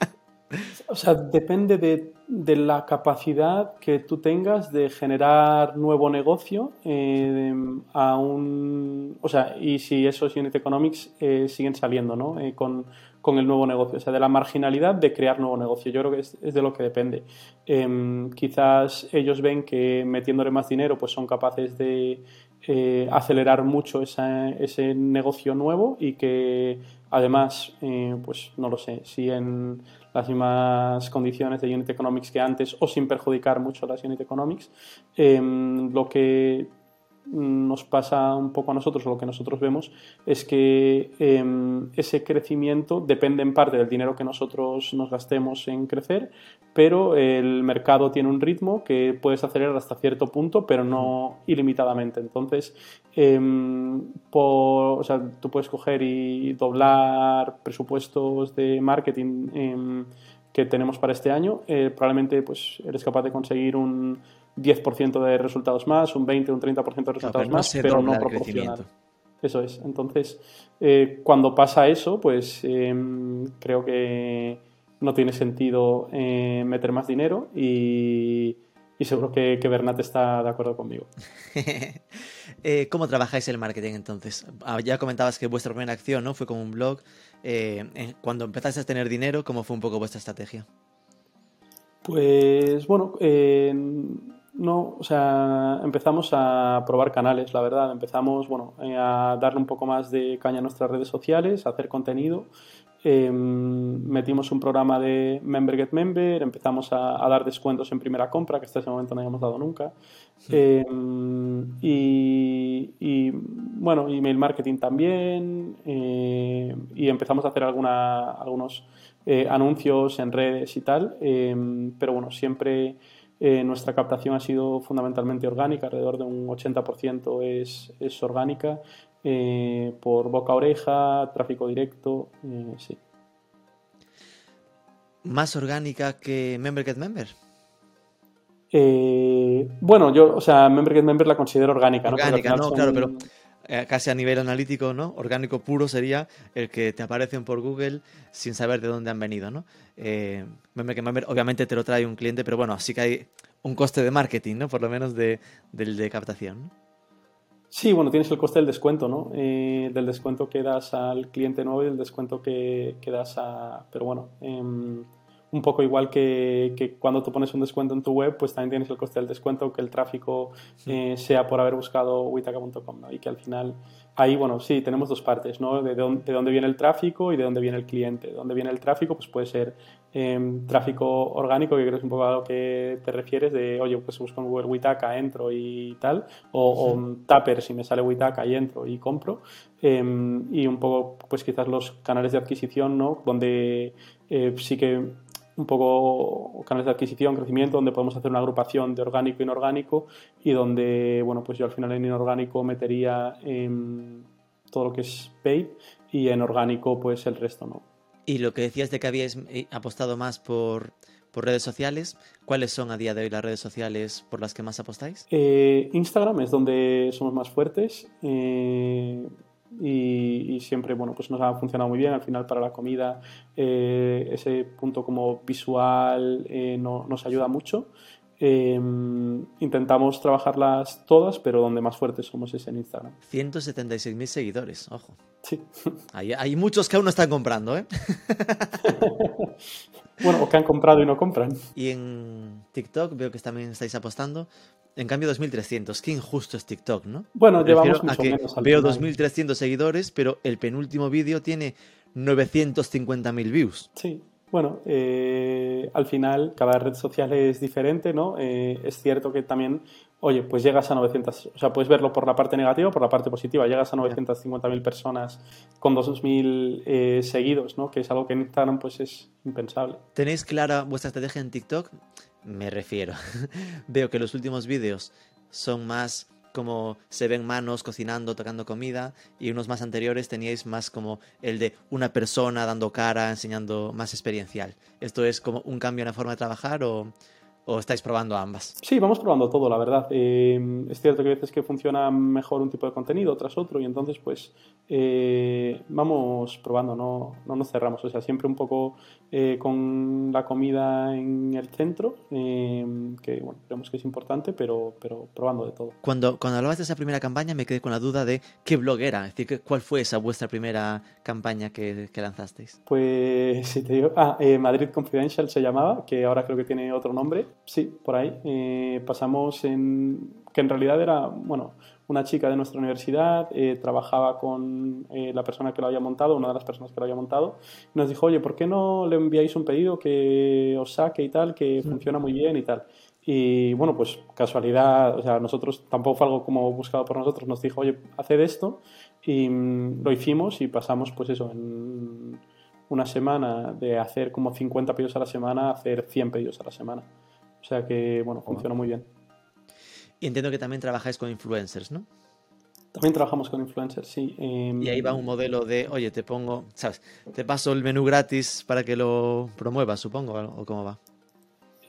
O sea, depende de, la capacidad que tú tengas de generar nuevo negocio eh, a un... O sea, y si esos unit economics eh, siguen saliendo, ¿no? Eh, con, con el nuevo negocio, o sea, de la marginalidad de crear nuevo negocio. Yo creo que es, de lo que depende. Em, quizás ellos ven que metiéndole más dinero pues son capaces de eh, acelerar mucho ese negocio nuevo y que además, eh, pues no lo sé, si en las mismas condiciones de Unit Economics que antes o sin perjudicar mucho las Unit Economics, em, lo que nos pasa un poco a nosotros, lo que nosotros vemos, es que em, ese crecimiento depende en parte del dinero que nosotros nos gastemos en crecer, pero el mercado tiene un ritmo que puedes acelerar hasta cierto punto, pero no ilimitadamente. Entonces, em, o sea, tú puedes coger y doblar presupuestos de marketing em, que tenemos para este año, eh, probablemente pues, eres capaz de conseguir un 10% de resultados más, un 20, un 30% de resultados más, pero no proporcional. Eso es. Entonces, eh, cuando pasa eso, pues em, creo que no tiene sentido eh, meter más dinero y, seguro que, que, Bernat está de acuerdo conmigo. [LAUGHS] Eh, ¿Cómo trabajáis el marketing entonces? Ah, ya comentabas que vuestra primera acción ¿no? fue como un blog. cuando empezaste a tener dinero, ¿cómo fue un poco vuestra estrategia? Pues bueno, no, o sea, empezamos a probar canales, la verdad. Empezamos, bueno, eh, a darle un poco más de caña a nuestras redes sociales, a hacer contenido. Em, metimos un programa de Member Get Member, empezamos a, dar descuentos en primera compra, que hasta ese momento no habíamos dado nunca. Em, y, bueno, email marketing también. Eh, y empezamos a hacer alguna, algunos eh, anuncios en redes y tal. Em, pero bueno, siempre eh, nuestra captación ha sido fundamentalmente orgánica, alrededor de un 80% es, es orgánica, eh, por boca a oreja, tráfico directo, eh, sí. ¿Más orgánica que Member Get Member? bueno, yo, o sea, Member Get Member la considero orgánica, orgánica ¿no? claro, pero casi a nivel analítico, ¿no? Orgánico puro sería el que te aparecen por Google sin saber de dónde han venido, ¿no? Eh, obviamente te lo trae un cliente, pero bueno, sí que hay un coste de marketing, ¿no? Por lo menos de, de captación. Sí, bueno, tienes el coste del descuento, ¿no? Eh, del descuento que das al cliente nuevo y del descuento que, que das a... Pero bueno, em, un poco igual que, cuando tú pones un descuento en tu web, pues también tienes el coste del descuento, que el tráfico eh, sea por haber buscado witaka.com, ¿no? Y que al final ahí, bueno, sí, tenemos dos partes, ¿no? De, dónde, de dónde viene el tráfico y de dónde viene el cliente. De dónde viene el tráfico, pues puede ser em, tráfico orgánico, que creo que es un poco a lo que te refieres, de, oye, pues busco en Google Witaka, entro y tal, o, o Tupper, si me sale Witaka y entro y compro. Em, y un poco, pues quizás los canales de adquisición, ¿no? Donde eh, sí que un poco canales de adquisición, crecimiento, donde podemos hacer una agrupación de orgánico e inorgánico y donde, bueno, pues yo al final en inorgánico metería en todo lo que es paid y en orgánico pues el resto, ¿no? Y lo que decías de que habíais eh, apostado más por, por redes sociales, ¿cuáles son a día de hoy las redes sociales por las que más apostáis? Eh, Instagram es donde somos más fuertes. Eh, y, siempre bueno pues nos ha funcionado muy bien. Al final para la comida eh, ese punto como visual eh, no, nos ayuda mucho. Em, intentamos trabajarlas todas pero donde más fuertes somos es en Instagram. 176.000 seguidores ojo. Sí. Hay, hay muchos que aún no están comprando ¿eh? [LAUGHS] bueno o que han comprado y no compran. Y en TikTok veo que también estáis apostando en cambio, 2.300. Qué injusto es TikTok, ¿no? Bueno, llevamos mucho menos Veo 2.300 seguidores, pero el penúltimo vídeo tiene 950.000 views. Sí. Bueno, eh, al final cada red social es diferente, ¿no? Eh, es cierto que también, oye, pues llegas a 900, o sea, puedes verlo por la parte negativa o por la parte positiva. Llegas a 950.000 personas con 2.000 eh, seguidos, ¿no? Que es algo que en Instagram pues es impensable. ¿Tenéis clara vuestra estrategia en TikTok? Me refiero. [LAUGHS] Veo que los últimos vídeos son más como se ven manos cocinando, tocando comida, y unos más anteriores teníais más como el de una persona dando cara, enseñando más experiencial. ¿Esto es como un cambio en la forma de trabajar o o estáis probando ambas? Sí, vamos probando todo, la verdad. Eh, es cierto que hay veces que funciona mejor un tipo de contenido tras otro y entonces pues eh, vamos probando, no, no, nos cerramos. O sea, siempre un poco eh, con la comida en el centro, que bueno, creemos que es importante, pero, pero probando de todo. Cuando, cuando hablabas de esa primera campaña me quedé con la duda de qué blog era, es decir, cuál fue esa vuestra primera campaña que, que lanzasteis. Pues [LAUGHS] si te digo, ah, Madrid Confidential se llamaba, que ahora creo que tiene otro nombre Sí, por ahí. Eh, pasamos en. que en realidad era, bueno, una chica de nuestra universidad, eh, trabajaba con eh, la persona que lo había montado, una de las personas que lo había montado, y nos dijo, oye, ¿por qué no le enviáis un pedido que os saque y tal, que funciona muy bien y tal? Y bueno, pues casualidad, o sea, nosotros tampoco fue algo como buscado por nosotros, nos dijo, oye, haced esto, y mm, lo hicimos y pasamos, pues eso, en una semana de hacer como 50 pedidos a la semana a hacer 100 pedidos a la semana. O sea que, bueno, funciona muy bien. Y entiendo que también trabajáis con influencers, ¿no? También trabajamos con influencers, sí. Em, y ahí va un modelo de, oye, te pongo, ¿sabes? Te paso el menú gratis para que lo promuevas, supongo, o cómo va.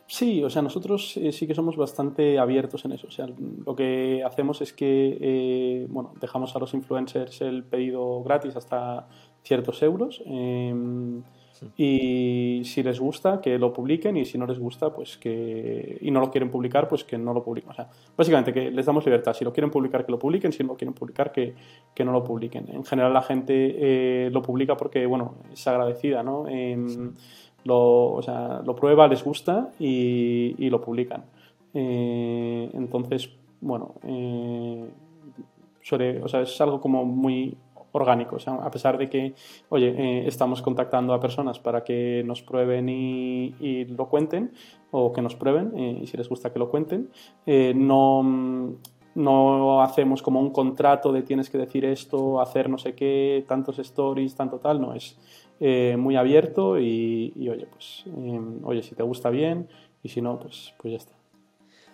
Sí, o sea, nosotros eh, sí que somos bastante abiertos en eso. O sea, lo que hacemos es que, eh, bueno, dejamos a los influencers el pedido gratis hasta ciertos euros. Em, y si les gusta, que lo publiquen y si no les gusta, pues que... y no lo quieren publicar, pues que no lo publiquen. O sea, básicamente que les damos libertad. Si lo quieren publicar, que lo publiquen. Si no lo quieren publicar, que, que no lo publiquen. En general la gente eh, lo publica porque, bueno, es agradecida, ¿no? lo, o sea, lo prueba, les gusta y, y lo publican. Eh, entonces, bueno, eh, o sea, es algo como muy orgánico. O sea, a pesar de que, oye, eh, estamos contactando a personas para que nos prueben y, lo cuenten, o que nos prueben, eh, y si les gusta que lo cuenten, eh, no, no hacemos como un contrato de tienes que decir esto, hacer no sé qué, tantos stories, tanto tal, no, es muy abierto y, oye, pues, oye, si te gusta bien y si no, pues, pues ya está.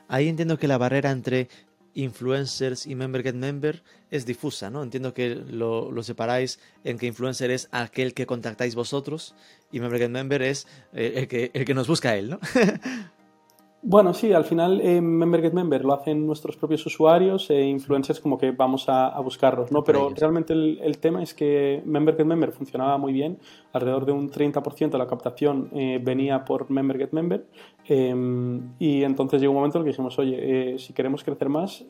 Ahí entiendo que la barrera entre influencers y member get member es difusa, ¿no? Entiendo que lo, lo, separáis en que influencer es aquel que contactáis vosotros y member get member es eh, el, que, el que nos busca él, ¿no? [LAUGHS] Bueno, sí, al final eh, Member Get Member lo hacen nuestros propios usuarios e influencers como que vamos a, buscarlos, ¿no? Pero realmente el, tema es que Member Get Member funcionaba muy bien, alrededor de un 30% de la captación eh, venía por Member Get Member em, y entonces llegó un momento en el que dijimos, oye, eh, si queremos crecer más,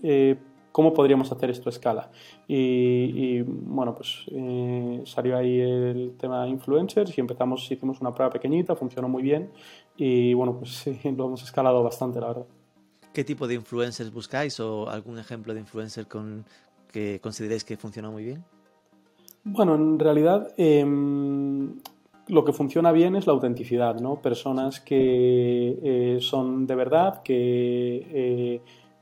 cómo podríamos hacer esto a escala. Y, bueno, pues eh, salió ahí el tema de influencers y empezamos, hicimos una prueba pequeñita, funcionó muy bien y bueno, pues [LAUGHS] lo hemos escalado bastante, la verdad. ¿Qué tipo de influencers buscáis o algún ejemplo de influencer con, que consideréis que funciona muy bien? Bueno, en realidad em, lo que funciona bien es la autenticidad, ¿no? Personas que eh, son de verdad, que eh,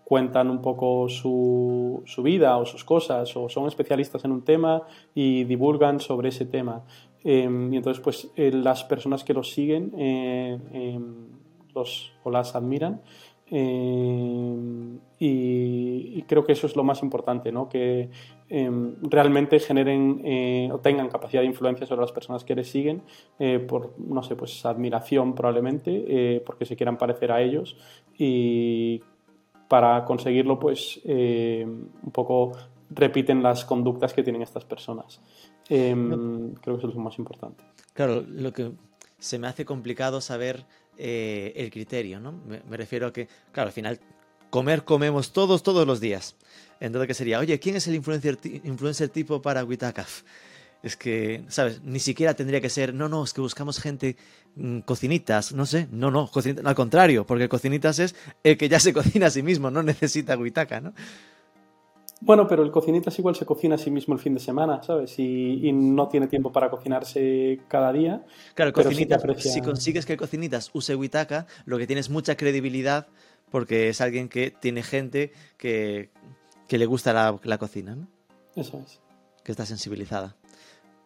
cuentan un poco su, su, vida o sus cosas o son especialistas en un tema y divulgan sobre ese tema. Em, y entonces, pues eh, las personas que los siguen eh, em, los, o las admiran em, y, creo que eso es lo más importante, ¿no? que realmente generen eh, o tengan capacidad de influencia sobre las personas que les siguen por, no sé, pues admiración probablemente, porque se quieran parecer a ellos y para conseguirlo, pues eh, un poco repiten las conductas que tienen estas personas. Em, creo que eso es lo más importante. Claro, lo que se me hace complicado saber eh, el criterio, ¿no? Me, refiero a que, claro, al final comer comemos todos, todos los días. Entonces, ¿qué sería? Oye, ¿quién es el influencer, influencer tipo para Witakaf? Es que, ¿sabes? Ni siquiera tendría que ser, no, no, es que buscamos gente mm, cocinitas, no sé, no, no, al contrario, porque cocinitas es el que ya se [LAUGHS] cocina a sí mismo, no necesita guitaca, ¿no? Bueno, pero el cocinitas igual se cocina a sí mismo el fin de semana, ¿sabes? Y, no tiene tiempo para cocinarse cada día. Claro, cocinitas, si consigues que cocinitas use Witaka, lo que tiene es mucha credibilidad porque es alguien que tiene gente que, que le gusta la, la cocina, ¿no? Eso es. Que está sensibilizada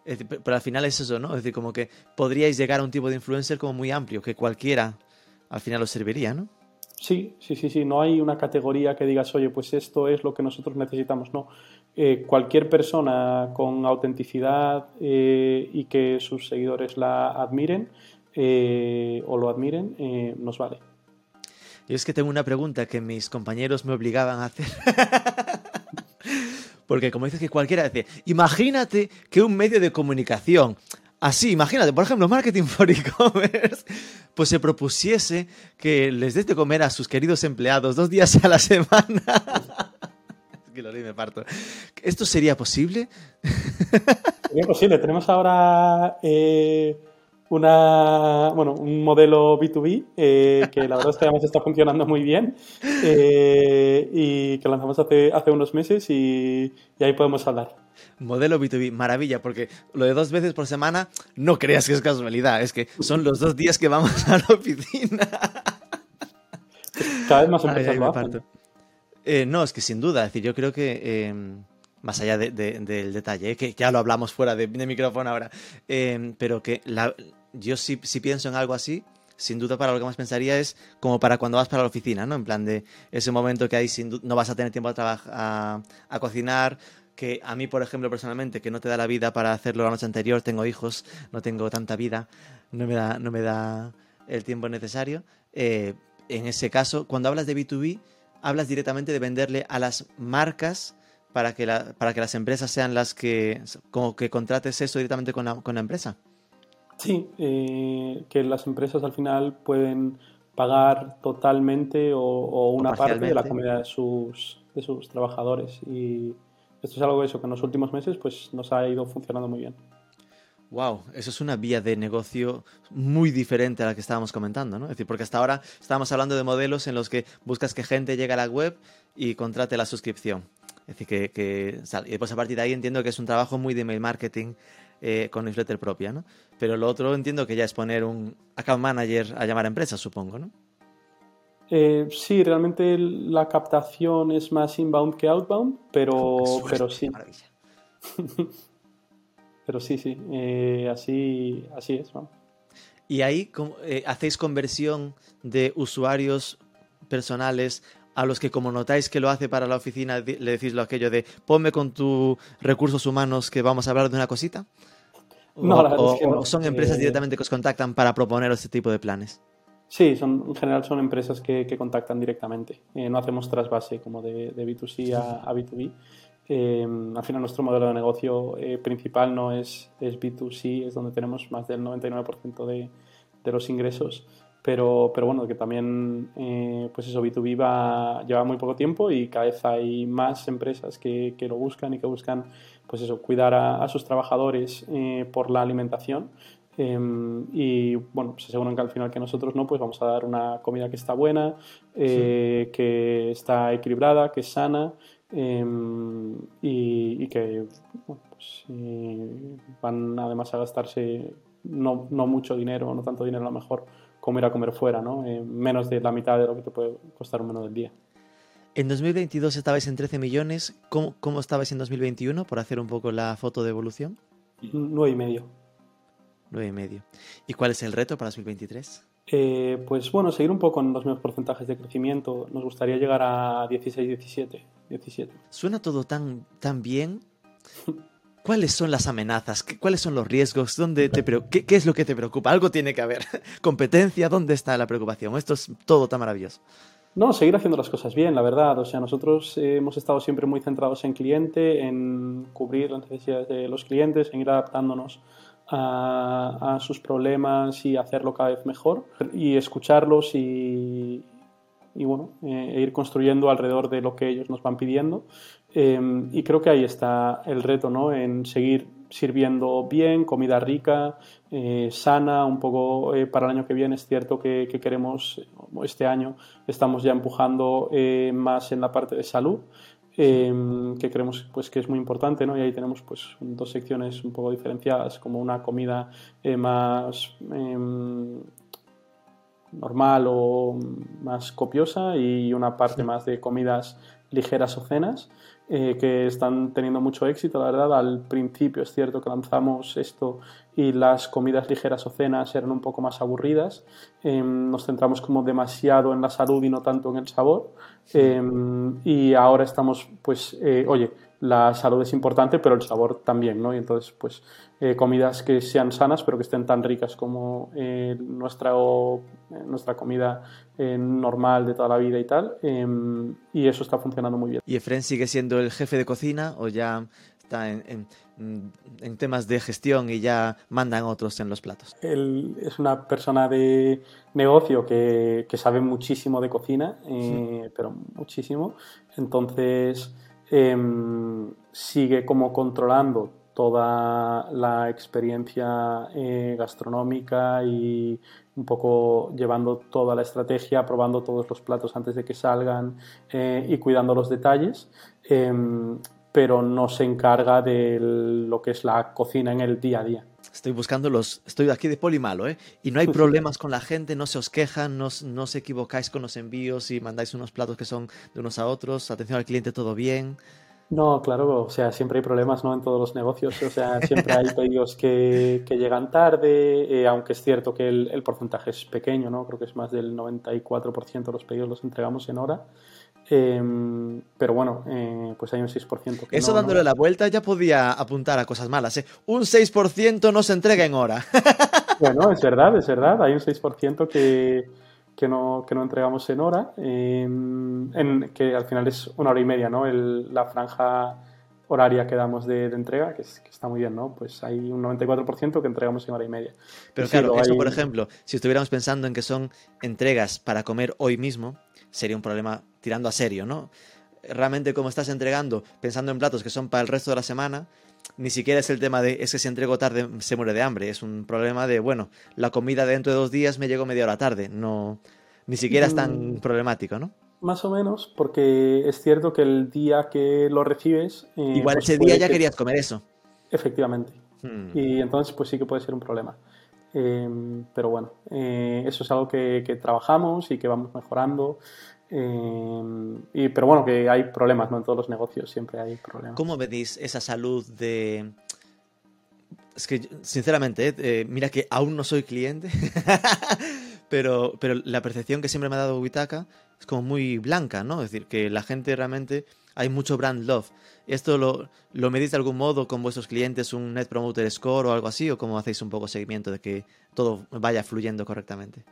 pero al final es eso, ¿no? Es decir, como que podríais llegar a un tipo de influencer como muy amplio, que cualquiera al final os serviría, ¿no? Sí, sí, sí, sí. No hay una categoría que digas, oye, pues esto es lo que nosotros necesitamos. No. Eh, cualquier persona con autenticidad eh, y que sus seguidores la admiren eh, o lo admiren, nos vale. Yo es que tengo una pregunta que mis compañeros me obligaban a hacer. [LAUGHS] Porque como dices que cualquiera dice, imagínate que un medio de comunicación, así, imagínate, por ejemplo, Marketing [LAUGHS] for E-Commerce, pues se propusiese que les des de comer a sus queridos empleados dos días a la semana. [LAUGHS] es que lo leí me parto. ¿Esto sería posible? Sería posible. Tenemos ahora... Eh una, bueno, un modelo B2B eh, que la verdad es que además está funcionando muy bien eh, y que lanzamos hace, hace unos meses y, ahí podemos hablar. Modelo B2B, maravilla, porque lo de dos veces por semana no creas que es casualidad, es que son los dos días que vamos a la oficina. Cada vez más empresas lo hacen. Eh, no, es que sin duda, es decir, yo creo que em, más allá del detalle, que ya lo hablamos fuera de, micrófono ahora, em, pero que la, yo si, pienso en algo así, sin duda para lo que más pensaría es como para cuando vas para la oficina, ¿no? En plan de ese momento que ahí no vas a tener tiempo a, trabajar, a, cocinar, que a mí, por ejemplo, personalmente, que no te da la vida para hacerlo la noche anterior, tengo hijos, no tengo tanta vida, no me da, no me da el tiempo necesario. Eh, en ese caso, cuando hablas de B2B, hablas directamente de venderle a las marcas para que, para que las empresas sean las que, como que contrates eso directamente con la empresa. Sí, eh, que las empresas al final pueden pagar totalmente o, una parte de la comida de sus, de sus trabajadores. Y esto es algo eso que en los últimos meses pues, nos ha ido funcionando muy bien. Wow, eso es una vía de negocio muy diferente a la que estábamos comentando, ¿no? Es decir, porque hasta ahora estábamos hablando de modelos en los que buscas que gente llegue a la web y contrate la suscripción. Es decir, que, que y después a partir de ahí entiendo que es un trabajo muy de email marketing eh, con newsletter propia, ¿no? Pero lo otro entiendo que ya es poner un account manager a llamar a empresas, supongo, ¿no? Eh, sí, realmente la captación es más inbound que outbound, pero, pero sí. [LAUGHS] pero sí, sí, eh, así, así es. ¿Y ahí eh, hacéis conversión de usuarios personales a los que como notáis que lo hace para la oficina, le decís lo aquello de ponme con tus recursos humanos que vamos a hablar de una cosita? No, o, son empresas eh, directamente que os contactan para proponer este tipo de planes? Sí, son, en general son empresas que, contactan directamente. Eh, no hacemos trasvase como de, B2C a, B2B. Eh, al final nuestro modelo de negocio principal no es, es B2C, es donde tenemos más del 99% de, de los ingresos pero, pero bueno, que también, eh, pues eso, B2B va, lleva muy poco tiempo y cada vez hay más empresas que, que lo buscan y que buscan, pues eso, cuidar a, sus trabajadores eh, por la alimentación. Em, y bueno, se aseguran que al final que nosotros no, pues vamos a dar una comida que está buena, eh, que está equilibrada, que es sana em, y, que pues, van además a gastarse no, no mucho dinero, no tanto dinero a lo mejor comer a comer fuera, ¿no? Eh, menos de la mitad de lo que te puede costar un menú del día. En 2022 estabais en 13 millones. ¿Cómo, ¿Cómo, estabais en 2021 por hacer un poco la foto de evolución? Nueve y medio. Nueve y medio. ¿Y cuál es el reto para 2023? Eh, pues bueno, seguir un poco en los mismos porcentajes de crecimiento. Nos gustaría llegar a 16, 17. 17. Suena todo tan, tan bien. [LAUGHS] ¿Cuáles son las amenazas? ¿Cuáles son los riesgos? ¿Dónde te qué, es lo que te preocupa? Algo tiene que haber. [LAUGHS] ¿Competencia? ¿Dónde está la preocupación? Esto es todo tan maravilloso. No, seguir haciendo las cosas bien, la verdad. O sea, nosotros hemos estado siempre muy centrados en cliente, en cubrir las necesidades de los clientes, en ir adaptándonos a, sus problemas y hacerlo cada vez mejor y escucharlos y, y bueno, eh, e ir construyendo alrededor de lo que ellos nos van pidiendo Em, y creo que ahí está el reto, ¿no? En seguir sirviendo bien, comida rica, eh, sana, un poco eh, para el año que viene. Es cierto que, queremos, este año estamos ya empujando eh, más en la parte de salud, que creemos pues, que es muy importante, ¿no? Y ahí tenemos pues, dos secciones un poco diferenciadas, como una comida más em, normal o más copiosa y una parte más de comidas ligeras o cenas. Eh, que están teniendo mucho éxito, la verdad. Al principio es cierto que lanzamos esto y las comidas ligeras o cenas eran un poco más aburridas. Em, nos centramos como demasiado en la salud y no tanto en el sabor. Em, y ahora estamos, pues, eh, oye, la salud es importante, pero el sabor también, ¿no? Y entonces, pues, eh, comidas que sean sanas, pero que estén tan ricas como eh, nuestra, nuestra comida normal de toda la vida y tal. Em, y eso está funcionando muy bien. ¿Y Efren sigue siendo el jefe de cocina o ya está en, en, temas de gestión y ya mandan otros en los platos? Él es una persona de negocio que, que sabe muchísimo de cocina, eh, pero muchísimo. Entonces em, sigue como controlando toda la experiencia eh, gastronómica y un poco llevando toda la estrategia, probando todos los platos antes de que salgan eh, y cuidando los detalles. Em, pero no se encarga de lo que es la cocina en el día a día. Estoy buscando los. Estoy aquí de poli malo, ¿eh? Y no hay [LAUGHS] problemas con la gente, no se os quejan, no, no os equivocáis con los envíos y mandáis unos platos que son de unos a otros. Atención al cliente, todo bien. No, claro, o sea, siempre hay problemas, ¿no? En todos los negocios, o sea, siempre hay [LAUGHS] pedidos que, que llegan tarde, eh, aunque es cierto que el, el, porcentaje es pequeño, ¿no? Creo que es más del 94% de los pedidos los entregamos en hora. Em, pero bueno, eh, pues hay un 6% que Eso dándole la vuelta ya podía apuntar a cosas malas. ¿eh? Un 6% no se entrega en hora. [LAUGHS] bueno, es verdad, es verdad. Hay un 6% que, que, no, que no entregamos en hora, em, en, que al final es una hora y media, ¿no? El, la franja horaria que damos de, entrega, que, está muy bien, ¿no? Pues hay un 94% que entregamos en hora y media. Pero claro, eso, por ejemplo, si estuviéramos pensando en que son entregas para comer hoy mismo, sería un problema tirando a serio, ¿no? Realmente como estás entregando, pensando en platos que son para el resto de la semana, ni siquiera es el tema de es que si entrego tarde se muere de hambre, es un problema de, bueno, la comida dentro de dos días me llegó media hora tarde, no, ni siquiera es tan mm. problemático, ¿no? Más o menos, porque es cierto que el día que lo recibes... Eh, Igual pues ese día ya querías comer eso. Efectivamente. Hmm. Y entonces pues sí que puede ser un problema. Em, pero bueno, eh, eso es algo que, trabajamos y que vamos mejorando. Em, y, pero bueno, que hay problemas, ¿no? En todos los negocios siempre hay problemas. ¿Cómo medís esa salud de... Es que, sinceramente, eh, eh, mira que aún no soy cliente, [LAUGHS] pero, pero la percepción que siempre me ha dado Witaka es como muy blanca, ¿no? Es decir, que la gente realmente hay mucho brand love. ¿Esto lo, lo medís de algún modo con vuestros clientes, un Net Promoter Score o algo así? ¿O cómo hacéis un poco seguimiento de que todo vaya fluyendo correctamente?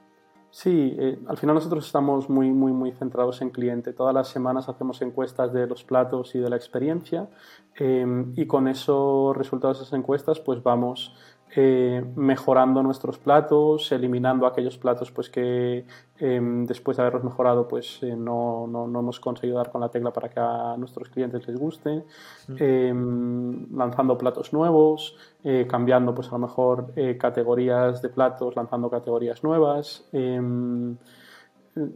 Sí, eh, al final nosotros estamos muy, muy, muy centrados en cliente. Todas las semanas hacemos encuestas de los platos y de la experiencia eh, y con esos resultados de esas encuestas pues vamos eh, mejorando nuestros platos, eliminando aquellos platos pues que em, después de haberlos mejorado pues eh, no, no, no, hemos conseguido dar con la tecla para que a nuestros clientes les guste, em, lanzando platos nuevos, eh, cambiando pues a lo mejor categorías de platos, lanzando categorías nuevas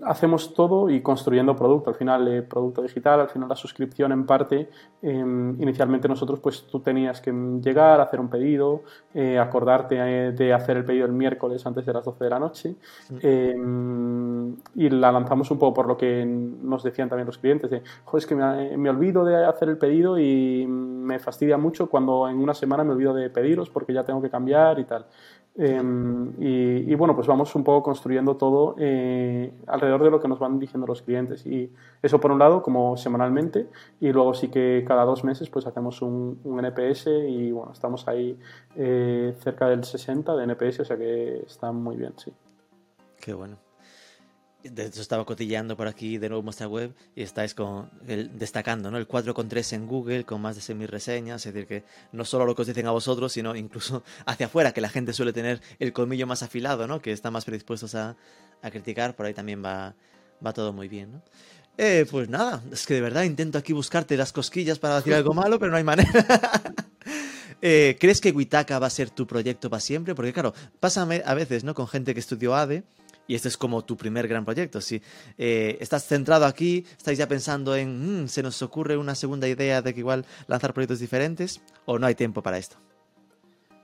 hacemos todo y construyendo producto. Al final, eh, producto digital, al final la suscripción en parte, em, inicialmente nosotros pues tú tenías que llegar, hacer un pedido, eh, acordarte eh, de hacer el pedido el miércoles antes de las 12 de la noche em, y la lanzamos un poco por lo que nos decían también los clientes de, joder, es que me, me, olvido de hacer el pedido y me fastidia mucho cuando en una semana me olvido de pediros porque ya tengo que cambiar y tal. Em, y, bueno, pues vamos un poco construyendo todo eh, alrededor de lo que nos van diciendo los clientes. Y eso por un lado, como semanalmente, y luego sí que cada dos meses pues hacemos un, NPS y bueno, estamos ahí eh, cerca del 60 de NPS, o sea que está muy bien, sí. Qué bueno de hecho estaba cotilleando por aquí de nuevo vuestra web y estáis con destacando, ¿no? El 4,3 en Google con más de 6.000 reseñas, es decir, que no solo lo que os dicen a vosotros, sino incluso [LAUGHS] hacia afuera, que la gente suele tener el colmillo más afilado, ¿no? Que están más predispuestos a, criticar, por ahí también va, va todo muy bien, ¿no? Eh, pues nada, es que de verdad intento aquí buscarte las cosquillas para decir algo malo, pero no hay manera. [LAUGHS] eh, ¿Crees que Witaka va a ser tu proyecto para siempre? Porque claro, pasa a veces, ¿no? Con gente que estudió ADE y este es como tu primer gran proyecto. Si eh, estás centrado aquí, estáis ya pensando en, mm, ¿se nos ocurre una segunda idea de que igual lanzar proyectos diferentes o no hay tiempo para esto?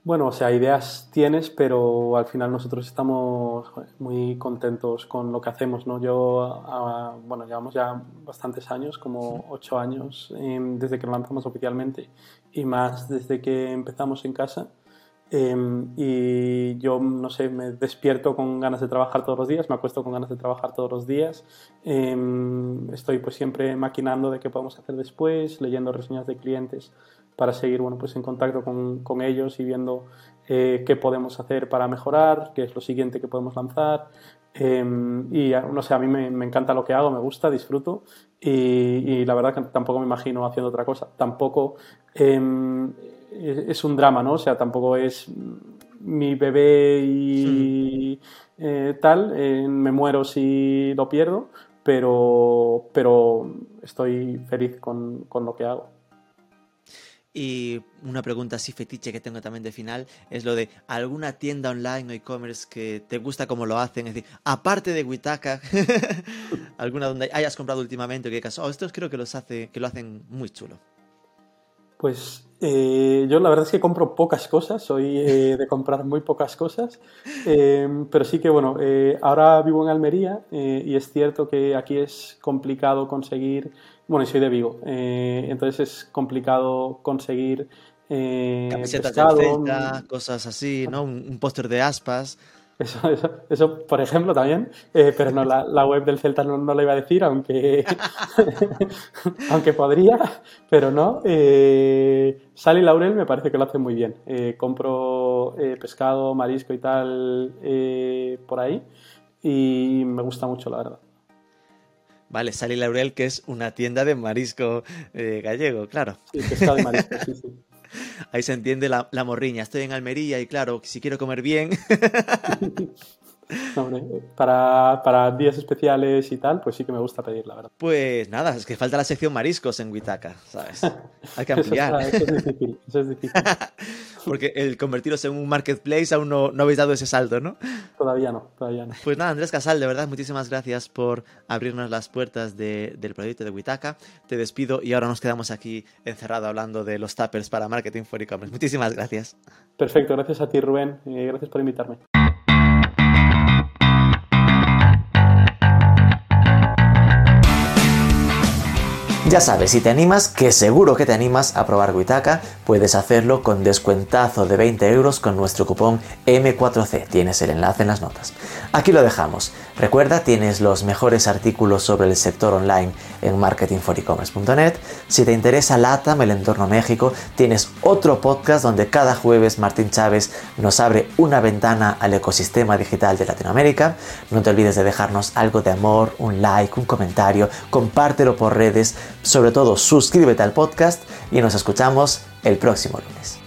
Bueno, o sea, ideas tienes, pero al final nosotros estamos muy contentos con lo que hacemos, ¿no? Yo, ah, bueno, llevamos ya bastantes años, como ocho años, em, desde que lanzamos oficialmente y más desde que empezamos en casa. Em, y yo, no sé, me despierto con ganas de trabajar todos los días, me acuesto con ganas de trabajar todos los días. Em, estoy pues siempre maquinando de qué podemos hacer después, leyendo reseñas de clientes para seguir bueno, pues en contacto con, con ellos y viendo eh, qué podemos hacer para mejorar, qué es lo siguiente que podemos lanzar. Em, y no sé, a mí me, me, encanta lo que hago, me gusta, disfruto y, y, la verdad que tampoco me imagino haciendo otra cosa. Tampoco es un drama, ¿no? O sea, tampoco es mi bebé y eh, tal, eh, me muero si lo pierdo, pero, pero estoy feliz con, con, lo que hago. Y una pregunta así fetiche que tengo también de final es lo de alguna tienda online o e-commerce que te gusta como lo hacen, es decir, aparte de Witaka, [LAUGHS] alguna donde hayas comprado últimamente o que digas, oh, estos creo que los hace, que lo hacen muy chulo. Pues eh, yo la verdad es que compro pocas cosas, soy eh, de comprar muy pocas cosas, eh, pero sí que bueno, ahora vivo en Almería y es cierto que aquí es complicado conseguir, bueno, y soy de Vigo, entonces es complicado conseguir... Camisetas de cosas así, ¿no? Un, un póster de aspas. Eso, eso, eso, por ejemplo, también. Eh, pero no, la, la, web del Celta no, no, lo iba a decir, aunque, [LAUGHS] aunque podría, pero no. Eh, Sal y Laurel me parece que lo hacen muy bien. Eh, compro eh, pescado, marisco y tal por ahí y me gusta mucho, la verdad. Vale, Sal y Laurel, que es una tienda de marisco gallego, claro. Sí, pescado y marisco, sí, sí. [LAUGHS] Ahí se entiende la, la, morriña. Estoy en Almería y claro, si quiero comer bien. [LAUGHS] Hombre, para, para, días especiales y tal, pues sí que me gusta pedir, la verdad. Pues nada, es que falta la sección mariscos en Huitaca, ¿sabes? [LAUGHS] Hay que ampliar. eso, eso, es difícil, eso es difícil. Porque el convertiros en un marketplace aún no, no, habéis dado ese salto, ¿no? Todavía no, todavía no. Pues nada, Andrés Casal, de verdad, muchísimas gracias por abrirnos las puertas de, del proyecto de Huitaca. Te despido y ahora nos quedamos aquí encerrados hablando de los tappers para Marketing for E-Commerce. Muchísimas gracias. Perfecto, gracias a ti, Rubén. Eh, gracias por invitarme. Ya sabes, si te animas, que seguro que te animas a probar Witaka, puedes hacerlo con descuentazo de 20 euros con nuestro cupón M4C. Tienes el enlace en las notas. Aquí lo dejamos. Recuerda, tienes los mejores artículos sobre el sector online en marketingforecommerce.net. Si te interesa LATAM, el entorno México, tienes otro podcast donde cada jueves Martín Chávez nos abre una ventana al ecosistema digital de Latinoamérica. No te olvides de dejarnos algo de amor, un like, un comentario, compártelo por redes sobre todo suscríbete al podcast y nos escuchamos el próximo lunes.